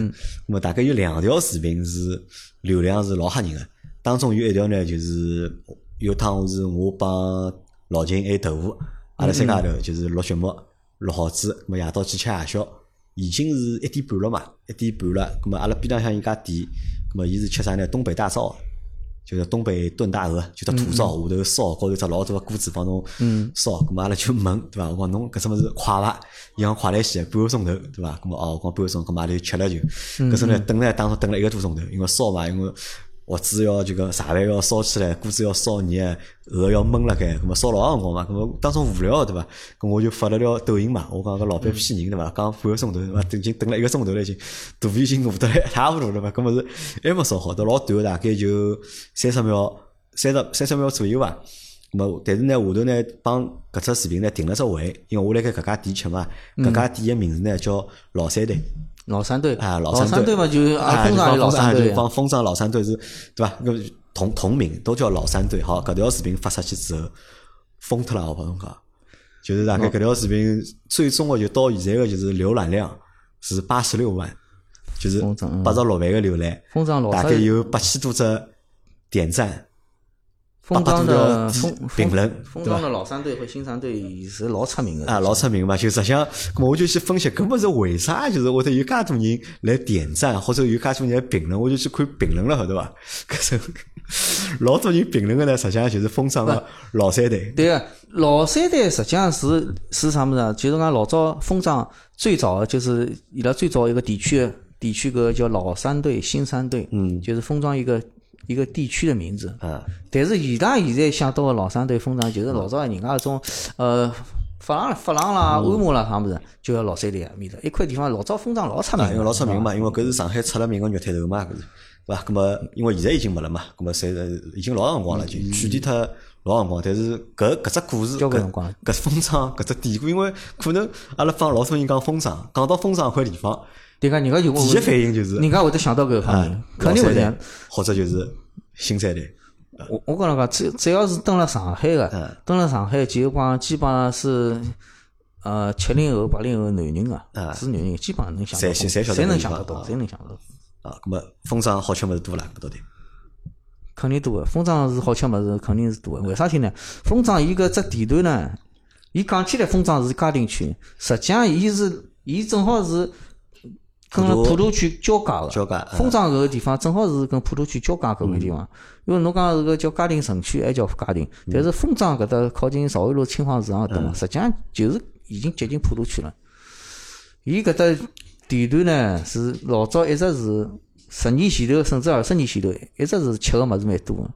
那么大概有两条视频是流量是老吓人个，当中有一条呢，就是有趟是我帮老秦还有豆腐，阿拉三家头就是录节目，录好子，么夜到去吃夜宵，已经是一点半了嘛，一点半了。咁么阿拉边浪向一家店，咁么伊是吃啥呢？东北大灶。就是东北炖大鹅，就只土灶下头烧，高头只老大个锅子帮侬烧，咁嘛阿拉就问，对伐？我讲侬搿只么是快伐？伊讲快来些，半个钟头，对伐？咁么哦，我讲半个钟，咁嘛阿拉就吃了就，搿时呢等呢，当初等了一个多钟头，因为烧嘛，因为。锅子要就个茶饭要烧起来，锅子要烧热，鹅要焖了该，咁么烧老长辰光嘛，咁么当中无聊对伐？咁我就发了条抖音嘛，我讲个老板骗人对伐？讲半个钟头对伐？已经等了一个钟头了已经，肚皮已经饿得来一塌糊涂了嘛，咁么是还没烧好，都老短大概就三十秒，三十三十秒左右伐？么但是呢，下头呢帮搿只视频呢定了只位，因为我辣盖搿家店吃嘛，搿家店个名字呢叫老三队。老三队啊，老三队嘛，就啊，封上老三队，帮封上老三队是，对伐？个同同名都叫老三队。好，搿条视频发出去之后，封脱了，我帮侬讲，就是大概搿条视频最终个就到现在个就是浏览量是八十六万，就是八十六万个浏览，大概有八千多只点赞。封装的评论，封装的老三队和新三队是老出名的啊，老出名嘛。就实际上，我就去分析，根本是为啥？就是我得有介多人来点赞，或者有介多人来评论，我就去看评论了，晓得伐？搿种老多人评论的呢，实际上就是封装的老三队。对个，老三队实际上是是啥么子？就是讲老早封装最早就是伊拉最早一个地区地区个叫老三队、新三队，嗯，就是封装一个。一个地区的名字，嗯，但是伊拉现在想到个老三队封庄，就是老早人家那种，呃，发廊、发廊啦、按摩啦啥物事，就要老三里啊，面的一块地方老早封庄老出名，因为老出名嘛，因为搿是上海出了名个肉摊头嘛，搿是，对伐？搿么因为现在已经没了嘛，搿么现在已经老长辰光了，就取缔脱老长辰光，但是搿搿只故事，搿搿封庄搿只典故，因为可能阿拉帮老多人讲封庄，讲到封庄块地方。对个，人家就第一反应就是，人家会得想到搿方面，肯定会的。或者就是新三代，我我跟侬讲，只只要是登了上海个，登了上海就讲基本上是，呃，七零后、八零后男人啊，是男人，基本上能想到，侪能想得到，侪能想得到。啊，咁么蜂庄好吃物事多啦，到底？肯定多个，蜂庄是好吃物事，肯定是多个。为啥体呢？丰庄伊搿只地段呢，伊讲起来丰庄是嘉定区，实际上伊是伊正好是。跟普陀区交界个，交界，丰庄搿个地方正好是跟普陀区交界搿个地方。因为侬讲是个叫嘉定城区，还叫嘉定，但是丰庄搿搭靠近绍安路青黄市场搿搭嘛，实际上就是已经接近普陀区了。伊搿搭地段呢，是老早一直是十年前头，甚至二十年前头，一直是吃个物事蛮多个。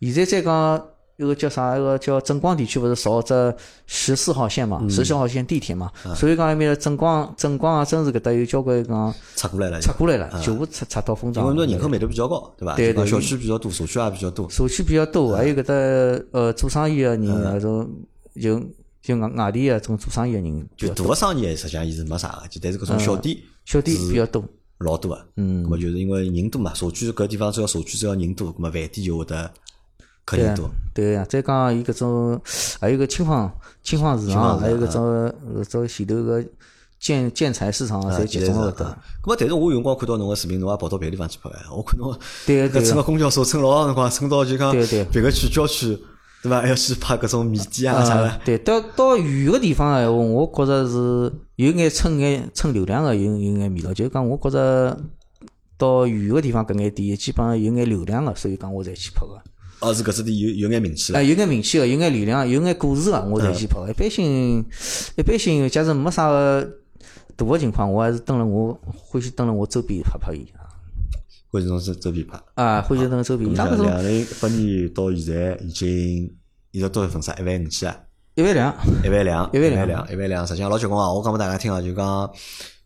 现在再讲。一个叫啥？一个叫正光地区，不是造只十四号线嘛？十四号线地铁嘛？所以讲，埃面正光、正光啊、真是搿搭有交关讲拆过来了，拆过来了，全部拆拆到丰庄。因为侬人口密度比较高，对伐？对对。小区比较多，社区也比较多。社区比较多，还有搿搭呃做生意个人，那种就就外外地个种做生意个人。就大个生意实际上伊是没啥个，就但是搿种小店小店比较多，老多啊。嗯。咾么就是因为人多嘛，社区搿地方只要社区只要人多，咾么饭店就会得。对啊，对呀，再讲伊搿种，还有个轻纺轻纺市场，还有搿种搿种前头个建建材市场，侪集中了搭。咾么，但是我有辰光看到侬个视频，侬也跑到别个地方去拍个，我看侬搿乘个公交车乘老长辰光，乘到就讲别个区郊区，对伐？还要去拍搿种米店啊啥个。对，到到远个地方个闲话，我觉着是有眼蹭眼蹭流量个，有有眼味道。就是讲，我觉着到远个地方搿眼店，基本上有眼流量个，所以讲我才去拍个。哦，是搿只店有有眼名气啊，有眼名气个，有眼流量，有眼故事个，我才去拍。一般性，一般性，假使没啥个大个情况，我还是蹲辣我欢喜蹲辣我周边拍拍伊。欢喜从周周边拍。啊，欢喜蹲周边。两两零八年到现在已经，现在多少粉丝？一万五千啊？一万两。一万两。一万两。一万两。实际上老结棍啊！我讲拨大家听啊，就讲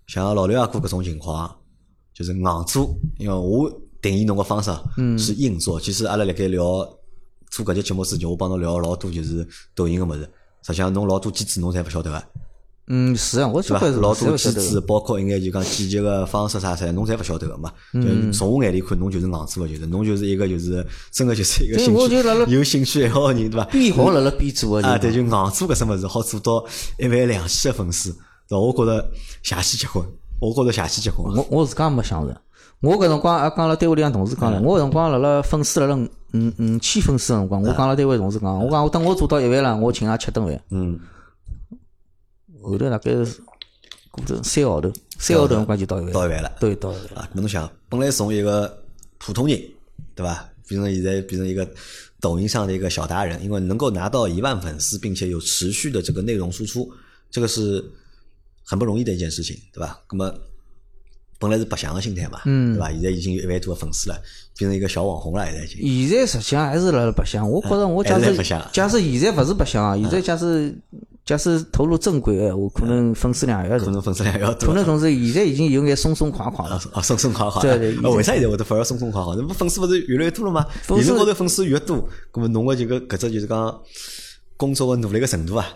像老刘阿哥搿种情况，就是硬做，因为我。定义侬个方式是硬做，其实阿拉辣盖聊做搿节节目之前，我帮侬聊老多就是抖音个物事，实际上侬老多机制侬侪勿晓得个。嗯，是啊，我晓得老多机制，包括一眼就讲剪辑个方式啥啥，侬侪勿晓得个嘛。嗯。从我眼里看，侬就是硬做个，就是侬就是一个就是真个就是一个兴趣 <laughs> 有兴趣爱好个人，对伐？边好辣辣边做个。啊，对，就硬做搿什物事，好做到一万两千个粉丝，对伐？我觉着邪气结棍，我觉着邪气结棍。我我自家没想着。我搿辰光也讲了，单位里向同事讲了，我搿辰光辣辣粉丝辣辣五五五千粉丝个辰光，我讲了单位同事讲，我讲我等我做到一万了，我请伊吃顿饭。嗯。后头大概是过着三号头，三号头辰光就到一万。到一万了。对，到一万。啊，侬想，本来从一个普通人，对伐，变成现在变成一个抖音上的一个小达人，因为能够拿到一万粉丝，并且有持续的这个内容输出，这个是很不容易的一件事情，对吧？那么。本来是白相的心态嘛，对伐？现在已经有一万多个粉丝了，变成一个小网红了，现在已经。现在实际上还是辣辣白相，我觉着我假使假设现在勿是白相啊，现在假使假使投入正轨，我可能粉丝量还要可能粉丝量要多。可能同时现在已经有眼松松垮垮了。啊，松松垮垮。对对。为啥现在会得反而松松垮垮？那不粉丝不是越来越多了吗？粉丝高头粉丝越多，那么侬个这个搿只就是讲工作个努力个程度啊，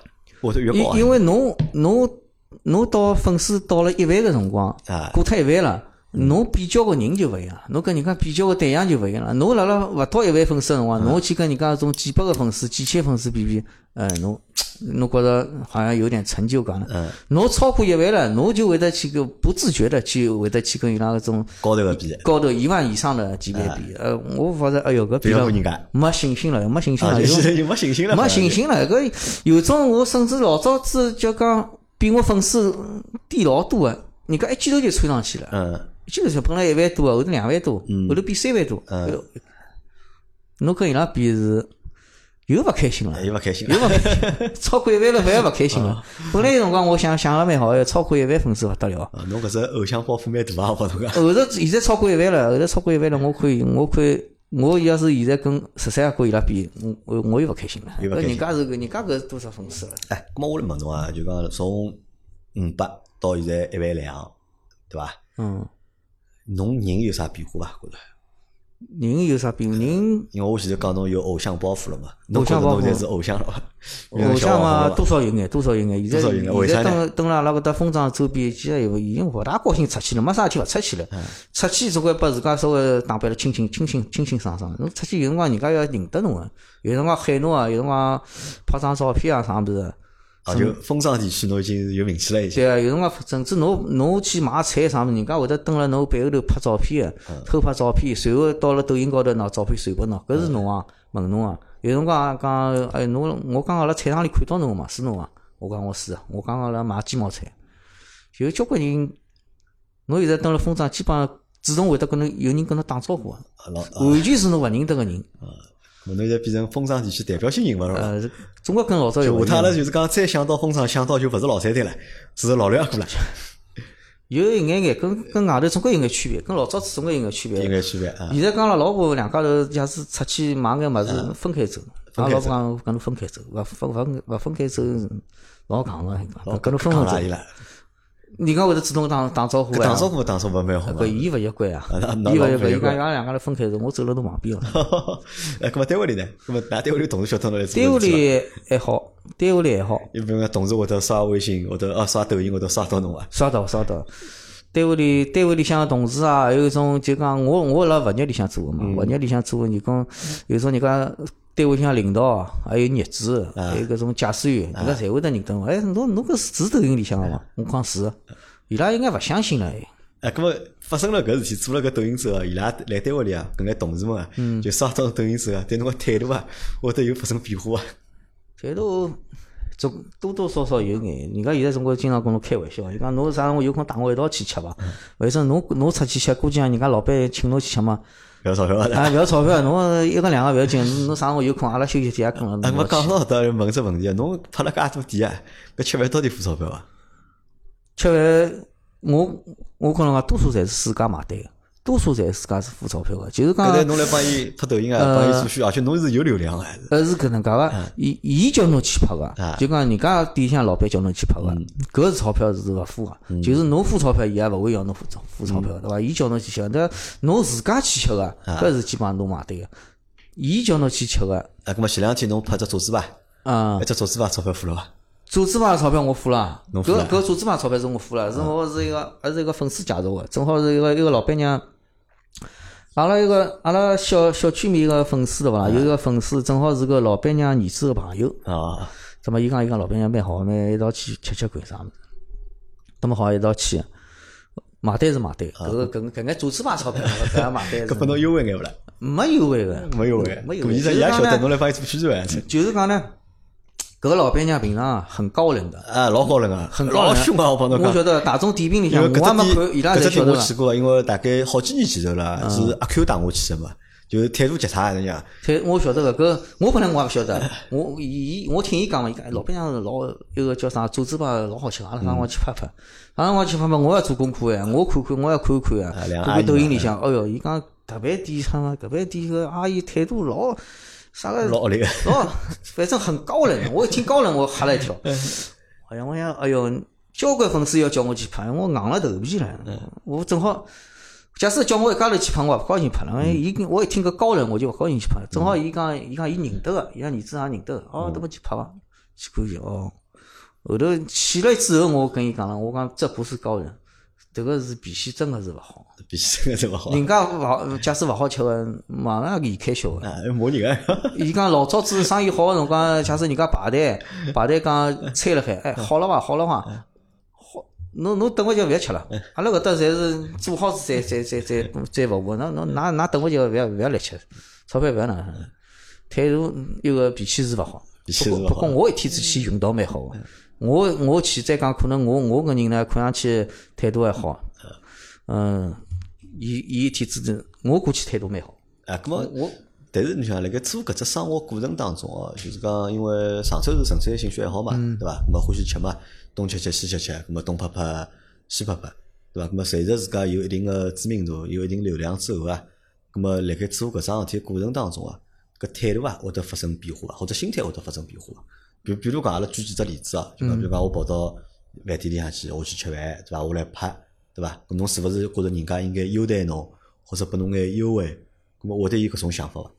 会得越高。因因为侬侬。侬到粉丝到了一万个辰光，过脱一万了，侬比较个人就勿一样，侬跟人家比较个对象就勿一样了。侬辣辣勿到一万粉丝辰光，侬去跟人家种几百个粉丝、几千粉丝比比，呃，侬侬觉着好像有点成就感了。侬超过一万了，侬就会得去个不自觉的去会得去跟伊拉搿种高头个比，高头一万以上的级别比。呃，我发觉，哎哟，搿比了没信心了，没信心了，就 <laughs> 没信心了，没信心了。搿有种我甚至老早子就讲。比我粉丝低老多个，人家一记头就窜上去了。嗯，一记头就本来一万多个，后头两万多，后头变三万多。嗯，侬跟伊拉比是又勿开心了，又勿开心，又勿开心，<laughs> 超过一万了反而勿开心了。<laughs> 本来有辰光我想想了蛮好，要超过一万粉丝勿得了。侬搿只偶像包袱蛮大啊，我头个。后头现在超过一万了，后头超过一万了，我可以，我可以。我要是现在跟十三阿哥伊拉比，我我我又勿开心了。搿人家是个，人家搿是多少粉丝了？哎，咾么我来问侬啊，就讲从五百到现在一万两，对伐？嗯。侬人有啥变化伐？觉着？人有啥病？人 <laughs> 因为我前头讲侬有偶像包袱了嘛，侬偶像包袱才是偶像了伐？偶像嘛，多少有眼，多少有眼。现在现在等等了阿拉搿搭风 trang 周边，其实已经勿大高兴出去了，没啥事体勿出去了。出去总归把自家稍微打扮了清清清清清清爽爽。侬出去有辰光人家要认得侬个，有辰光喊侬啊，有辰光拍张照片啊啥物事。啊，就风尚地区，侬已经有名气了，已经。对啊，有辰光甚至侬侬去买菜啥物事，人家会得蹲辣侬背后头拍照片个，偷拍照片，随后到了抖音高头拿照片传拨侬，搿是侬啊，问侬啊。有辰光讲，哎，侬我刚刚辣菜场里看到侬嘛，是侬啊？我讲我是啊，我刚刚辣买鸡毛菜，有交关人，侬现在蹲辣风 trang，基本上主动会得跟侬有人跟侬打招呼啊，完全是侬勿认得个人。侬现在变成风尚地区代表性人物了。呃，中国跟老早有。下趟阿拉就是讲，再想到风尚，想到就勿是老餐厅了，是老两哥了。<laughs> 有一眼眼跟跟外头总归有眼区别，跟老早子总归有眼区别。有眼区别啊。现在讲了，老婆两家头假使出去买眼物事，分开走。阿拉老婆讲跟侬分开走，勿分勿勿分开走，老戆个，跟侬分开走。人家会得主动打打招呼啊！打招呼打招呼蛮好搿伊勿习惯啊！伊勿习惯，伊讲拉两家头分开走，我走辣侬旁边哦。哎，搿么单位里呢？搿么㑚单位里同事晓得侬来单位里还好，单位里还好。一般同事会得刷微信，会得啊刷抖音，会得刷到侬啊。刷到刷到。单位里单位里向个同事啊，有一种就讲我我辣物业里向做个嘛，物业里向做个，你讲有种人家。单位里向领导，还有业主，还有搿种驾驶员，人家侪会得认得我。哎，侬侬搿是是抖音里向个伐？我讲是，伊拉应该勿相信了。哎，搿么发生了搿事体，做了搿抖音之后，伊拉来单位里啊，搿眼同事们啊，就刷到抖音之后，对侬个态度啊，会得有发生变化啊。态度总多多少少有眼，人家现在总归经常跟侬开玩笑，伊讲侬啥辰光有空带我一道去吃伐？反正侬侬出去吃，估计人家老板请侬去吃嘛？勿要钞票啊！勿要钞票，侬一个两个勿要紧，<laughs> 侬啥辰光有空，阿拉休息天也跟了。哎，我讲到要问只问题啊，侬拍了介多店啊，搿吃饭到底付钞票伐？吃饭，我我可能讲多数侪是自家买单个。多数侪自家是付钞票个，就是讲。刚才侬来帮伊拍抖音啊，帮伊做宣而且侬是有流量个。呃，是搿能介个，伊伊叫侬去拍个，就讲人家店里向老板叫侬去拍个，搿是钞票是勿付个，就是侬付钞票，伊也勿会要侬付钞付钞票，对伐？伊叫侬去吃，但侬自家去吃个，搿是基本上侬买对个。伊叫侬去吃个。啊，搿么前两天侬拍只桌子吧？啊，一只桌子吧，钞票付了伐？组织牌钞票我付了，搿搿组织牌钞票是我付了，是我是一个还是一个粉丝介绍个，正好是一个一个老板娘。阿拉一个阿拉小小区面个粉丝对伐？有一个粉丝正好是个老板娘儿子个朋友啊。那么伊讲伊讲老板娘蛮好，蛮一道去吃吃饭啥物事。那么好一道去，买单是买单，搿个搿搿眼组织牌钞票 <laughs> 搿样买单。搿拨侬优惠眼勿啦？没优惠个，没优惠。没优惠。现在也晓得侬来帮伊做宣传。就是讲呢。搿个老板娘平常很高冷的，啊，老高冷啊，很老凶啊！我帮侬讲，我晓得大众点评里向，我还没看，伊拉侪晓得。我去过，因为大概好几年前头了，是阿 Q 带我去的嘛，就是态度极差，人家。态，我晓得个，搿我本来我也勿晓得，<laughs> 我伊我听伊讲嘛，伊讲老板娘老一个叫啥组织吧，老好吃，阿拉啥辰光去拍拍，啥辰光去拍拍，我要做功课哎，我看看，我要看看啊，看看抖音里向，哎哟，伊讲特别店啥，特别店个阿姨态度老。啥个老厉害，哦，反正很高冷。<laughs> 我一听高冷，我吓了一跳。好像，我想，哎哟，交关粉丝要叫我去拍，我硬了头皮了。我正好，假使叫我一家头去拍，我也不高兴拍了。伊我一听个高冷，我就不高兴去拍。正好伊讲，伊讲伊认得个，伊讲儿子也认得。哦，那么去拍吧，去看见哦。后头去了之后，我跟伊讲了，我讲这不是高冷。这个是脾气真个是勿好，脾气真个是勿好。人家勿好，假使勿好吃个，马上离开销个。啊，骂人个。<laughs> 伊讲老早子生意好个辰光，假使人家排队，<laughs> 排队讲催了海，哎，好了伐？好了伐？好，侬侬等会就勿要吃了。阿拉搿搭侪是做好再再再再再服务，那侬㑚㑚等会就勿要勿要来吃，钞票勿要拿。态度有个脾气是勿好。脾气是勿好。不过我一天之前运道蛮好个。我我去再讲，可能我我个人呢，看上去态度还好，嗯，伊伊一天之前，我过去态度蛮好。啊，咁么我，但是你想，辣盖做搿只生活过程当中哦，就是讲，因为上周是纯粹兴趣爱好嘛，对伐？咁么欢喜吃嘛，东吃吃西吃吃，咁么东拍拍西拍拍，对伐？咁么随着自家有一定个知名度，有一定流量之后啊，咁么辣盖做搿桩事体过程当中啊，搿态度啊会得发生变化，或者心态会得发生变化。比比如讲，阿拉举几只例子啊，就讲比如讲，我跑到饭店里向去，我去吃饭，对伐？我来拍，对伐？侬是勿是觉着人家应该优待侬，或者拨侬眼优惠，咁么会得有搿种想法伐？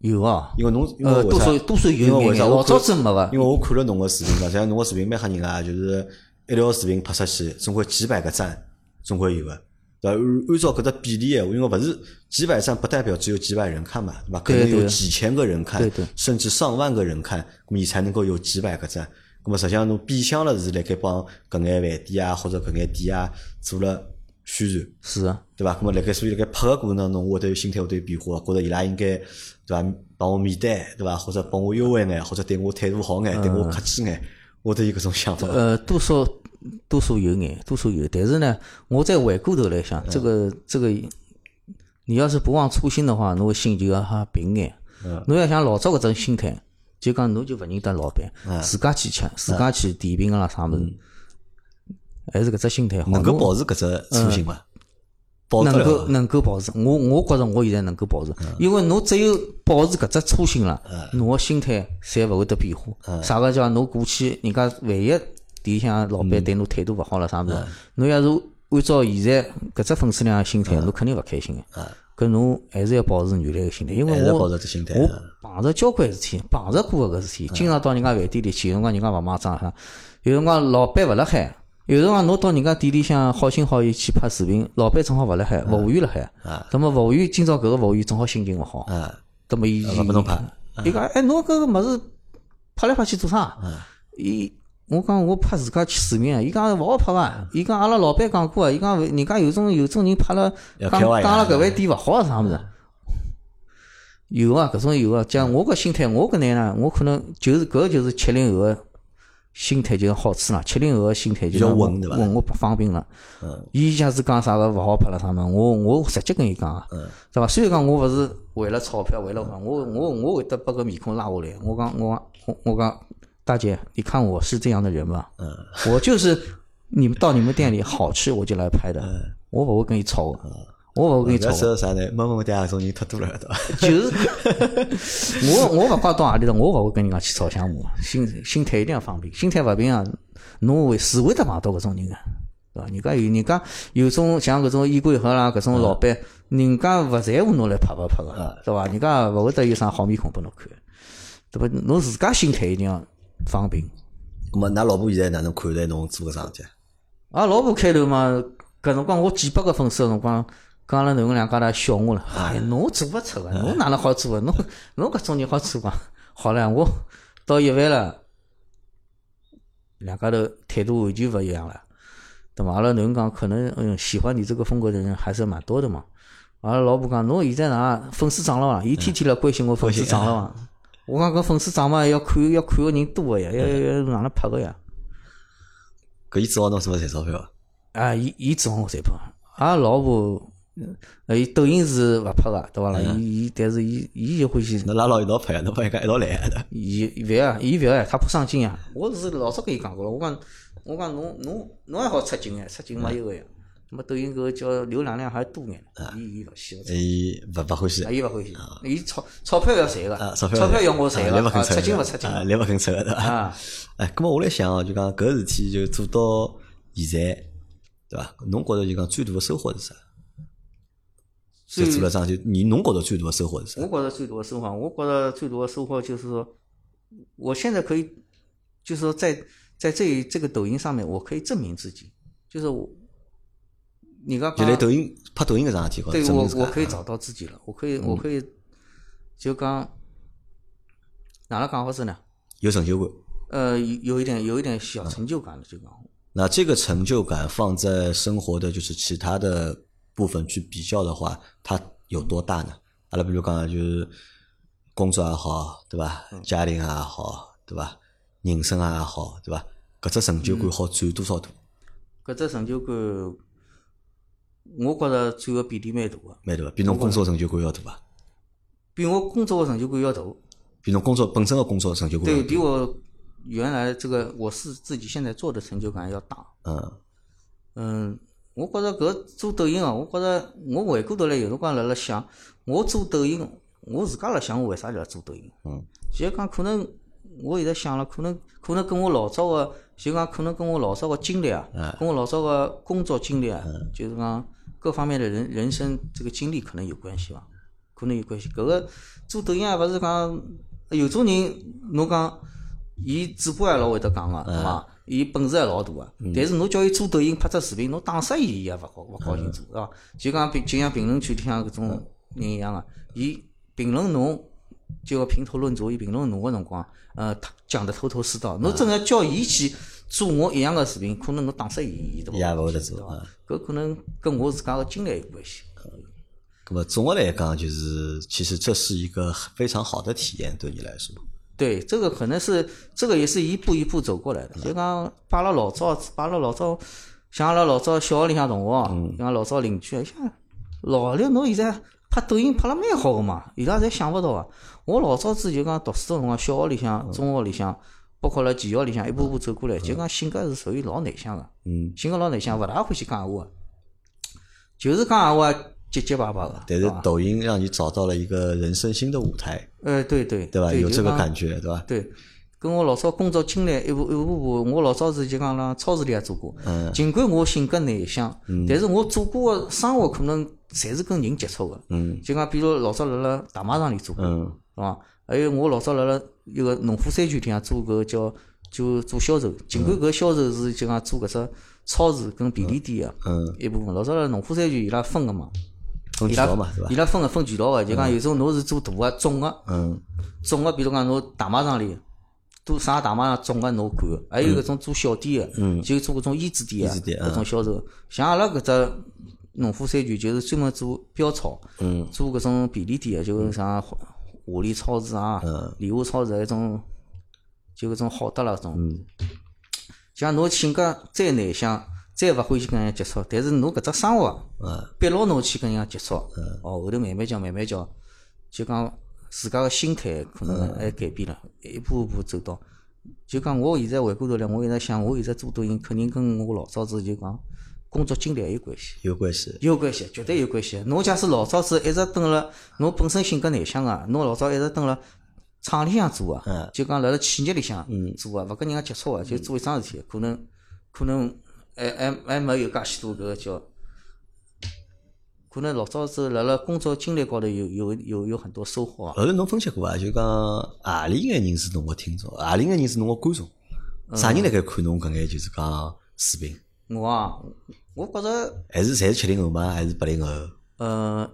有啊，因为侬因为呃，多少多少因有眼眼，老早看真没伐。因为我看了侬个视频嘛，实际上侬个视频蛮吓人啊，就是一条视频拍出去，总归几百个赞，总归有个。对吧？按按照搿只比例因为勿是几百赞，不代表只有几百人看嘛，对吧？可能有几千个人看对对，甚至上万个人看，咁么伊才能够有几百个赞。咁么实际上侬变相了是辣盖帮搿眼饭店啊或者搿眼店啊做了宣传。是啊，对伐？咁么辣盖所以辣盖拍个过程当中，我会得有心态会得有变化，觉着伊拉应该对伐？帮我免单对伐？或者帮我优惠眼，或者对我态度好眼，对我客气眼，我都有搿种想法。呃，多少多数有眼，多数有，但是呢，我再回过头来想，这个这个，你要是不忘初心的话，侬个心就要哈平眼。侬要像老早搿种心态，就讲侬就勿认得老板，自家去吃，自家去点评个啦啥物事，还是搿只心态好。能够保持搿只初心伐？保能够能够保持，我我觉着我现在能够保持，因为侬只有保持搿只初心了，侬个心态才勿会得变化。啥个叫侬过去人家万一店里向老板对侬态度勿好了啥物事，侬要是按照现在搿只粉丝量个心态，侬肯定勿开心个。搿侬还是要保持原来个心态，因为我。我碰着交关事体，碰着过个搿事体，经常到人家饭店里去，有辰光人家勿买账哈，有辰光老板勿辣海，有辰光侬到人家店里向好心好意去拍视频，老板正好勿辣海，服务员辣海，那么服务员今朝搿个服务员正好心情勿好，啊，那么伊勿拨侬拍。伊讲哎，侬搿个物事拍来拍去做啥？伊我讲我拍自家去视频啊，伊讲勿好拍伐？伊讲阿拉老板讲过啊，伊讲人家有种有种人拍了讲讲了搿饭店勿好啊啥物事。有啊，搿种有啊。讲我搿心态，我搿能呢，我可能就是搿就是七零后个心态就是好处啦。七零后个心态就比较是稳对伐稳我不方便了。伊假使讲啥个勿好拍了啥么，我我直接跟伊讲啊，对伐？虽然讲我勿是为了钞票，为了我我我会得把个面孔拉下来。我讲我讲我我讲大姐，你看我是这样的人吗？我就是你们到你们店里好吃我就来拍的，我勿会跟你吵的，我勿会跟你吵搿。是啥呢？某某店搿种人太多了，对伐？就是 <laughs> 我我勿管到何里头，我勿会跟人家去吵相骂，心心态一定要放平，心态勿平啊，侬会是会得碰到搿种人个，对伐？人家有人家有种像搿种衣柜盒啦，搿种老板，人家勿在乎侬来拍勿拍个，对伐？人家勿会得有啥好面孔拨侬看，对伐？侬自家心态一定要放平。咁么，㑚老婆现在哪能看待侬做搿桩事体？啊，老婆开头嘛，搿辰光我几百个粉丝个辰光，讲了侬两家头笑我了。哎，侬做勿出个，侬哪能好做个？侬侬搿种人好做伐？<laughs> 好了，我到一万了，两家头态度完全勿一样了，对伐？阿拉囡讲，可能嗯喜欢你这个风格的人还是蛮多的嘛。阿拉老婆讲，侬现在哪粉丝涨了伐？伊天天来关心我粉丝涨了伐？<laughs> 我讲搿粉丝涨嘛，要看要看个人多个呀，要要要哪能拍个呀？搿伊指望侬什么赚钞票啊？啊，伊伊指望我赚票，阿拉老婆，呃，伊抖音是勿拍个，对伐啦？伊伊，但是伊伊就欢喜，侬拉牢一道拍，侬帮伊家一道来的。伊勿要，伊勿要，他不上镜呀。我是老早跟伊讲过了，我讲，我讲侬侬侬还好出镜哎，出镜没有个呀。那么抖音搿个叫浏览量还多眼，伊伊勿喜欢，伊勿勿欢喜啊，伊勿欢喜，伊钞钞票要赚个啊，，钞票要我赚个，肯出镜勿出镜啊，来勿肯出个对伐？啊。哎，咁么我来想哦，就讲搿事体就做到现在，对伐？侬觉着就讲最大个收获是啥？就最做了桩就你侬觉着最多的收获是啥？我觉得最多的收获，我觉得最多的收获就是说，我现在可以，就是说在在这这个抖音上面，我可以证明自己，就是我，你刚就来抖音拍抖音搿桩事体高对我我可以找到自己了，我可以我可以就刚哪能讲法子呢？有成就感。呃，有有一点有一点小成就感了，就讲那这个成就感放在生活的就是其他的部分去比较的话，它有多大呢？阿拉比如讲就是工作也好，对伐？家庭也好，对伐？人生也好，对伐？搿只成就感好占多少大？搿只成就感，我觉着占个比例蛮大个，蛮大伐？比侬工作成就感要大伐？比我工作的成就感要大。比侬工作本身的工作成就感对？比我原来这个我是自己现在做的成就感要大。嗯，嗯，我觉着搿做抖音啊，我觉着我回过头来有辰光辣辣想，我做抖音，我自家辣想我为啥要做抖音。嗯。就讲可能我现在想了，可能可能跟我老早个，就讲可能跟我老早个经历啊，跟我老早个工作经历啊，就是讲各方面的人人生这个经历可能有关系吧。可能有关系。搿个做抖音也勿是讲有种人，侬讲伊嘴巴也老会得讲个，对伐？伊本事也老大个，但是侬叫伊做抖音拍只视频，侬打死伊伊也勿高勿高兴做，是伐？就讲评就像评论区里向搿种人一样个，伊评论侬就要评头论足，伊评论侬个辰光，呃，讲得头头是道。侬真个叫伊去做我一样个视频，可能侬打死伊伊都也勿会得做啊。搿可能跟我自家个经历有关系。那么总的来讲，就是其实这是一个非常好的体验，对你来说。对，这个可能是这个也是一步一步走过来的。就讲摆了老早，摆了老早，像阿拉老早小学里向同学，像老早邻居，像老刘，侬现在拍抖音拍了蛮好个嘛，伊拉侪想勿到啊。我老早子就讲读书个辰光，小学里向、中学里向，包括了技校里向，一步步走过来，就讲性格是属于老内向个，性格老内向，勿大欢喜讲闲话，就是讲闲话。结结巴巴的，但是抖音让你找到了一个人生新的舞台。呃，对对，对吧？有这个感觉，对吧？对，跟我老早工作经历一步一步步，我老早是就讲辣超市里也做过。嗯。尽管我性格内向，嗯，但是我做过个生活可能侪是跟人接触个。嗯。就讲比如老早辣辣大卖场里做过，嗯，是伐？还有我老早辣辣一个农夫山泉里向做个叫就做销售，尽管搿销售是就讲做搿只超市跟便利店个，嗯，一部分。老早辣农夫山泉伊拉分个嘛。伊拉伊拉分个分渠道个，就讲有种侬是做大个总个，总个，比如讲侬大卖场里，都啥大卖场总个侬管，还有搿种做小店个，就做搿种衣纸店个搿种销售。像阿拉搿只农夫山泉就是专门做标超，做搿种便利店个，就像华联超市啊、联华超市搿种，就搿种好得了种。像侬性格再内向。再勿欢喜跟人家接触，但是侬搿只生活，逼牢侬去跟人家接触，哦，后头慢慢叫慢慢叫，就讲自家个心态可能还改变了，一步步走到，就讲我现在回过头来，我一直想，我现在做抖音，肯定跟我老早子就讲工作经历有关系，有关系，有关系，绝对有关系。侬假使老早子一直蹲辣，侬本身性格内向个，侬老早一直蹲辣厂里向做个，就讲辣辣企业里向做个，勿跟人家接触个，就做一桩事体，可能可能。还还还没有介许多搿个叫，可能老早子辣辣工作经历高头有有有有很多收获啊。后头侬分析过啊，就讲何里眼人是侬个听众，何里眼人是侬个观众，啥人辣盖看侬搿眼就是讲视频？我啊，我觉着还是侪是七零后吗？还是八零后？呃，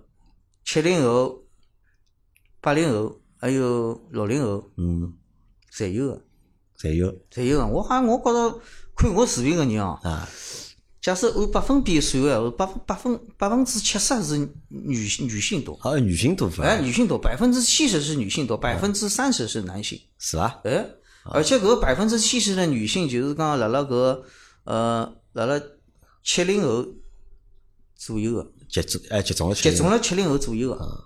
七零后、八零后还有六零后，嗯，侪有个，侪有，侪有个。我好像我觉着。看我视频个人哦，假设按百分比算个话，百分百分百分之七十是女女性多。好，女性多哎，女性多，百分之七十是女性多，百分之三十是男性。是伐？哎，而且搿个百分之七十的女性，就是讲辣辣搿呃辣辣七零后左右个。集中哎，集中了集中了七零后左右个。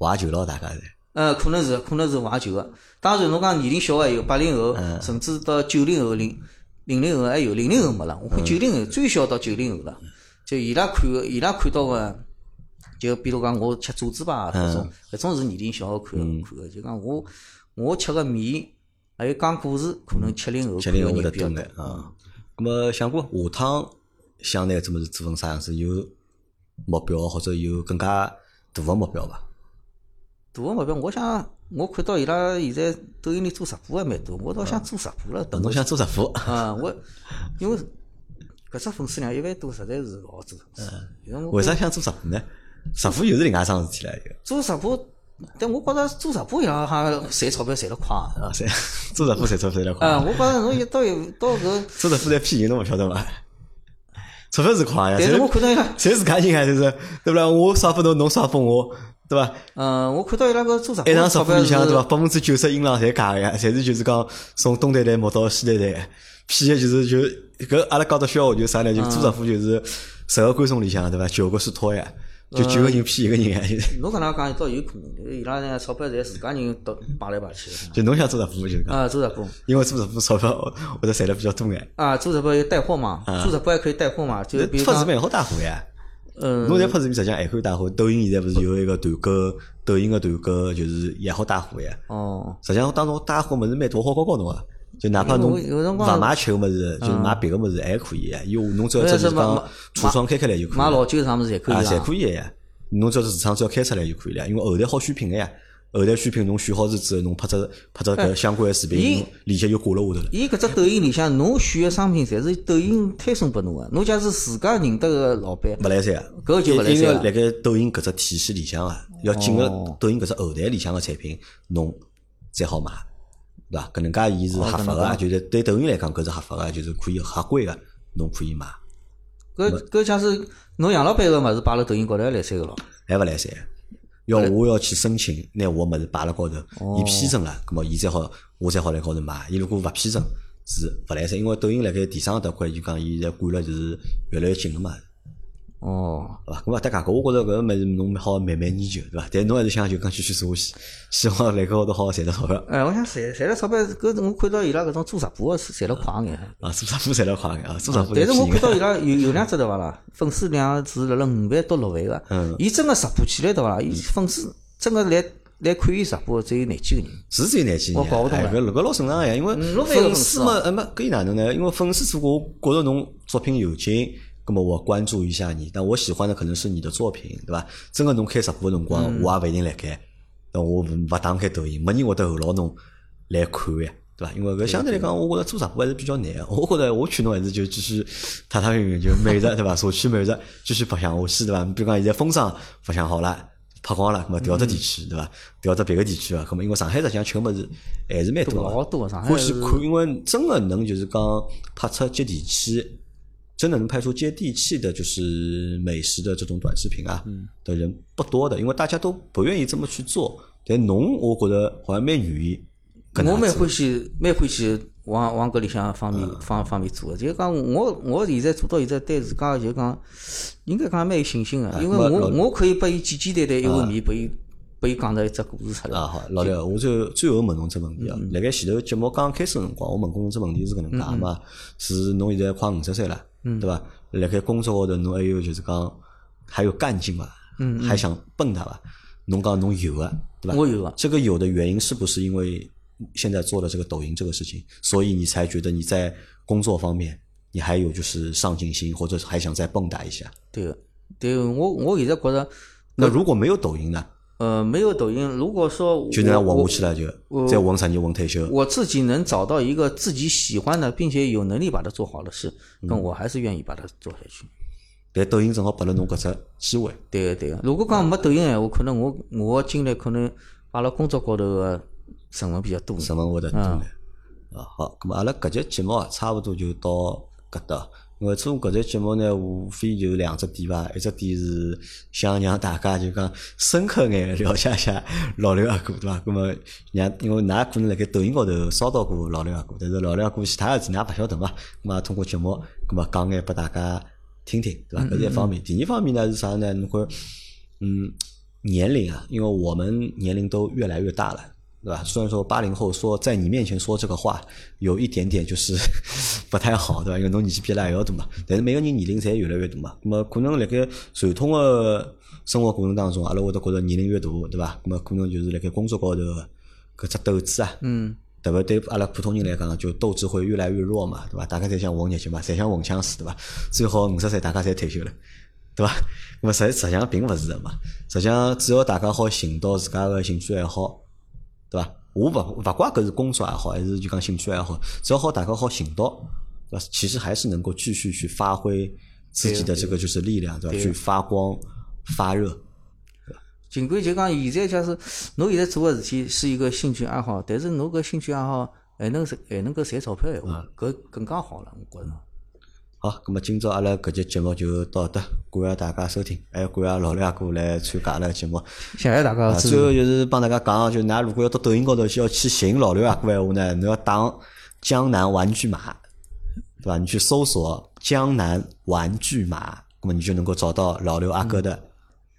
怀旧了，大概是。呃，可能是可能是怀旧个。当然，侬讲年龄小个有八零后，甚至到九零后零。零零后还有零零后没了，我看九零后最小到九零后了，就伊拉看个，伊拉看到个，就比如讲我吃炸子吧搿种，搿种是年龄小看看个，就讲我我吃个面，还有讲故事，可能七零后七零后的比较多啊。咁么想过下趟想拿搿么子做成啥样子？有目标或者有更加大个目标伐？大个目标，我想。我看到伊拉现在抖音里做直播还蛮多，我倒想做直播了。侬想做直播？啊，我因为搿只粉丝量一万多，实在是勿好做。<laughs> 嗯。为啥想做直播呢？直播又是另外一桩事体了。做直播，但我觉着做直播像好像赚钞票赚得快。啊，赚 <laughs> 做直播赚钞票赚得快。啊，我觉着侬一到有到搿 <laughs> 做直播在骗人，侬勿晓得伐？钞票是快呀，但是我看到伊拉侪自家人啊，就是对不啦？我刷拨侬，侬刷拨我。对伐？嗯，我看到伊拉个做直播，一场直播里向对伐？百分之九十音浪侪假个呀，侪是就是讲从东台台摸到西台台，骗个就是就搿阿拉讲到笑话就啥呢？就做直播就是十个观众里向对伐？九个是托呀，就九个人骗一个人呀。侬搿能讲倒有可能，伊拉呢钞票侪自家人都摆来摆去。就侬想做直播就讲啊，做直播，因为做直播钞票或者赚得比较多眼。啊，做直播有带货嘛？做直播还可以带货嘛？就比如讲，视频好带货呀。嗯，侬在拍视频实际上还可以带货。抖音现在不是有一个团购，抖音个团购就是也好带货呀。哦。实际上当中带货物事蛮多，好搞搞侬啊。就哪怕侬勿买吃个物事，就是买别个物事还可以。有侬只要只是讲橱窗开开来就可以。买老酒啥物事也可以。啊，侪可以呀。侬只要市场只要开出来就可以了，因为后台好选品个呀。后台选品侬选好之后，侬拍只拍只搿相关个视频，链接就挂辣下头了。伊搿只抖音里向，侬选个商品侪是抖音推送拨侬个。侬假使自家认得个老板，勿来三，搿就勿来三。辣盖抖音搿只体系里向啊，要进个抖音搿只后台里向个产品，侬才好买，对伐？搿能介伊是合法个，就是对抖音来讲搿是合法个，就是可以合规个，侬可以买。搿搿假使侬杨老板个物事摆辣抖音高头还来三个咯？还勿来三。要我要去申请，拿我物事摆辣高头，伊批准了，葛么伊才好，我才好来高头买。伊如果勿批准，是勿来三。因为抖音辣盖电商搭块就讲，伊现在管了就是越来越紧了嘛。哦，<laughs> 对伐？咁啊，大家搿我觉着搿个物事侬好慢慢研究，对伐？但侬还是想就讲继续做下去，希望辣搿高头好好赚到钞票。哎，我想赚赚了钞票，搿我看到伊拉搿种做直播个赚了快眼。啊，做直播赚了快眼啊，做直播。但是我看到伊拉 <laughs> 有有两只对伐啦？粉丝量是辣辣五万到六万个。嗯。伊真个直播起来对伐啦？伊粉丝真个来来看伊直播只有廿几个人。是只有廿几个人。我搞勿懂搿搿老正常个呀，因为粉丝嘛，呃么搿伊哪能呢？因为粉丝如果觉着侬作品有劲。那么我关注一下你，但我喜欢的可能是你的作品，对吧？真个侬开直播辰光，我也勿一定来开，那我勿打开抖音，没人会得候牢侬来看呀，对吧？因为搿相对来讲，我觉着做直播还是比较难。<laughs> 我觉着我劝侬还是就继续踏踏实实就每日 <laughs> 对吧？社区每日继续白相下去，对吧？比如讲现在风尚白相好了，拍光了，那么调只地区，对吧？调只别个地区啊，那么因为上海实际上吃物事还是蛮多老多上海。欢喜看，因为真个能就是讲拍出接地气。真的能拍出接地气的，就是美食的这种短视频啊，的人不多的，因为大家都不愿意这么去做。但侬，我觉得好像蛮愿意。我蛮欢喜，蛮欢喜往往搿里向方面方方面做的。就讲我我现在做到现在，对自家就讲应该讲蛮有信心的，因为我我可以拨伊简简单单一碗面，拨伊拨伊讲到一只故事出来。啊好，老刘，我最最后问侬只问题啊，辣盖前头节目刚开始辰光，我问过侬只问题是搿能介嘛？是侬现在快五十岁了？对吧？辣盖工作高头，侬还有就是讲还有干劲嘛？嗯，还想蹦跶吧？侬讲侬有啊，对吧？我有啊。这个有的原因是不是因为现在做了这个抖音这个事情，所以你才觉得你在工作方面你还有就是上进心，或者还想再蹦跶一下？对，对我我现在觉得，那如果没有抖音呢？呃，没有抖音，如果说就那样混下去了，就再混十年混退休。我自己能找到一个自己喜欢的，并且有能力把它做好的事，那我还是愿意把它做下去。但抖音正好拨了侬搿只机会。对个对个，如果讲没抖音闲话，可能我我精力可能摆辣工作高头个成分比较多。成分会得多点。啊，好，咁么阿拉搿节节目啊，差不多就到搿搭。因为做搿只节目呢，无非就两只点伐，一只点是想让大家就讲深刻眼了解一下老刘阿哥，对伐？那么让因为㑚可能辣盖抖音高头刷到过老刘阿哥，但是老刘阿哥其他事体㑚勿晓得嘛？那么通过节目，那么讲眼拨大家听听，对伐？搿是一方面。第二方面呢是啥呢？侬看，嗯，年龄啊，因为我们年龄都越来越大了。对吧？虽然说八零后说在你面前说这个话有一点点就是 <laughs> 不太好，对吧？因为侬年纪比拉还要大嘛。但是每个人年龄侪越来越大嘛。那么可能辣盖传统的生活过程当中，阿拉会得觉着年龄越大，对吧？那么可能就是辣盖工作高头搿只斗志啊，嗯，特别对阿拉普通人来讲，就斗志会越来越弱嘛，对伐？大家侪想混日脚嘛，侪想混枪死，对伐？最好五十岁大家侪退休了，对伐？那么实实际上并勿是的嘛。实际上只要大家好寻到自家个兴趣爱好。对伐？我勿勿怪搿是工作也好还是就讲兴趣爱好，只要好大家好寻到，对伐？其实还是能够继续去发挥自己的这个就是力量，对伐？去发光发热？尽管就讲现在假使侬现在做个事体是一个兴趣爱好，但是侬搿兴趣爱好还能还能够赚钞票闲话，搿更加好了，我觉着。好，那么今朝阿拉搿节节目就到这，感谢大家收听，还有感谢老刘阿哥来参加阿拉节目。谢谢大家。最后就是帮大家讲，就㑚如果要到抖音高头需要去寻老刘阿哥闲话呢，侬要打江南玩具马，对伐？你去搜索江南玩具马，那么你就能够找到老刘阿哥的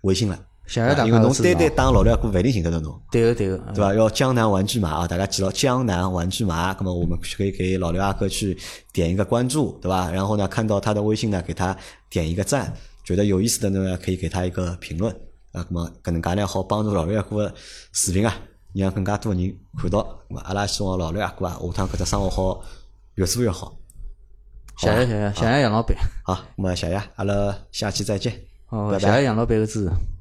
微信了。谢谢大家。因为侬单单打老刘阿哥勿一定寻得到侬。对个对个，对伐？要江南玩具嘛啊，大家记牢江南玩具嘛。那么我们可以给老刘阿哥去点一个关注，对吧？然后呢，看到他的微信呢，给他点一个赞。觉得有意思的呢，可以给他一个评论啊。那么搿能介呢，好帮助老刘阿哥视频啊，让更加多人看到。那么阿拉希望老刘阿哥啊，下趟搿只生活好越做越好。谢谢谢谢谢谢杨老板。好，那么谢谢，阿拉下期再见。好，谢谢杨老板的支持。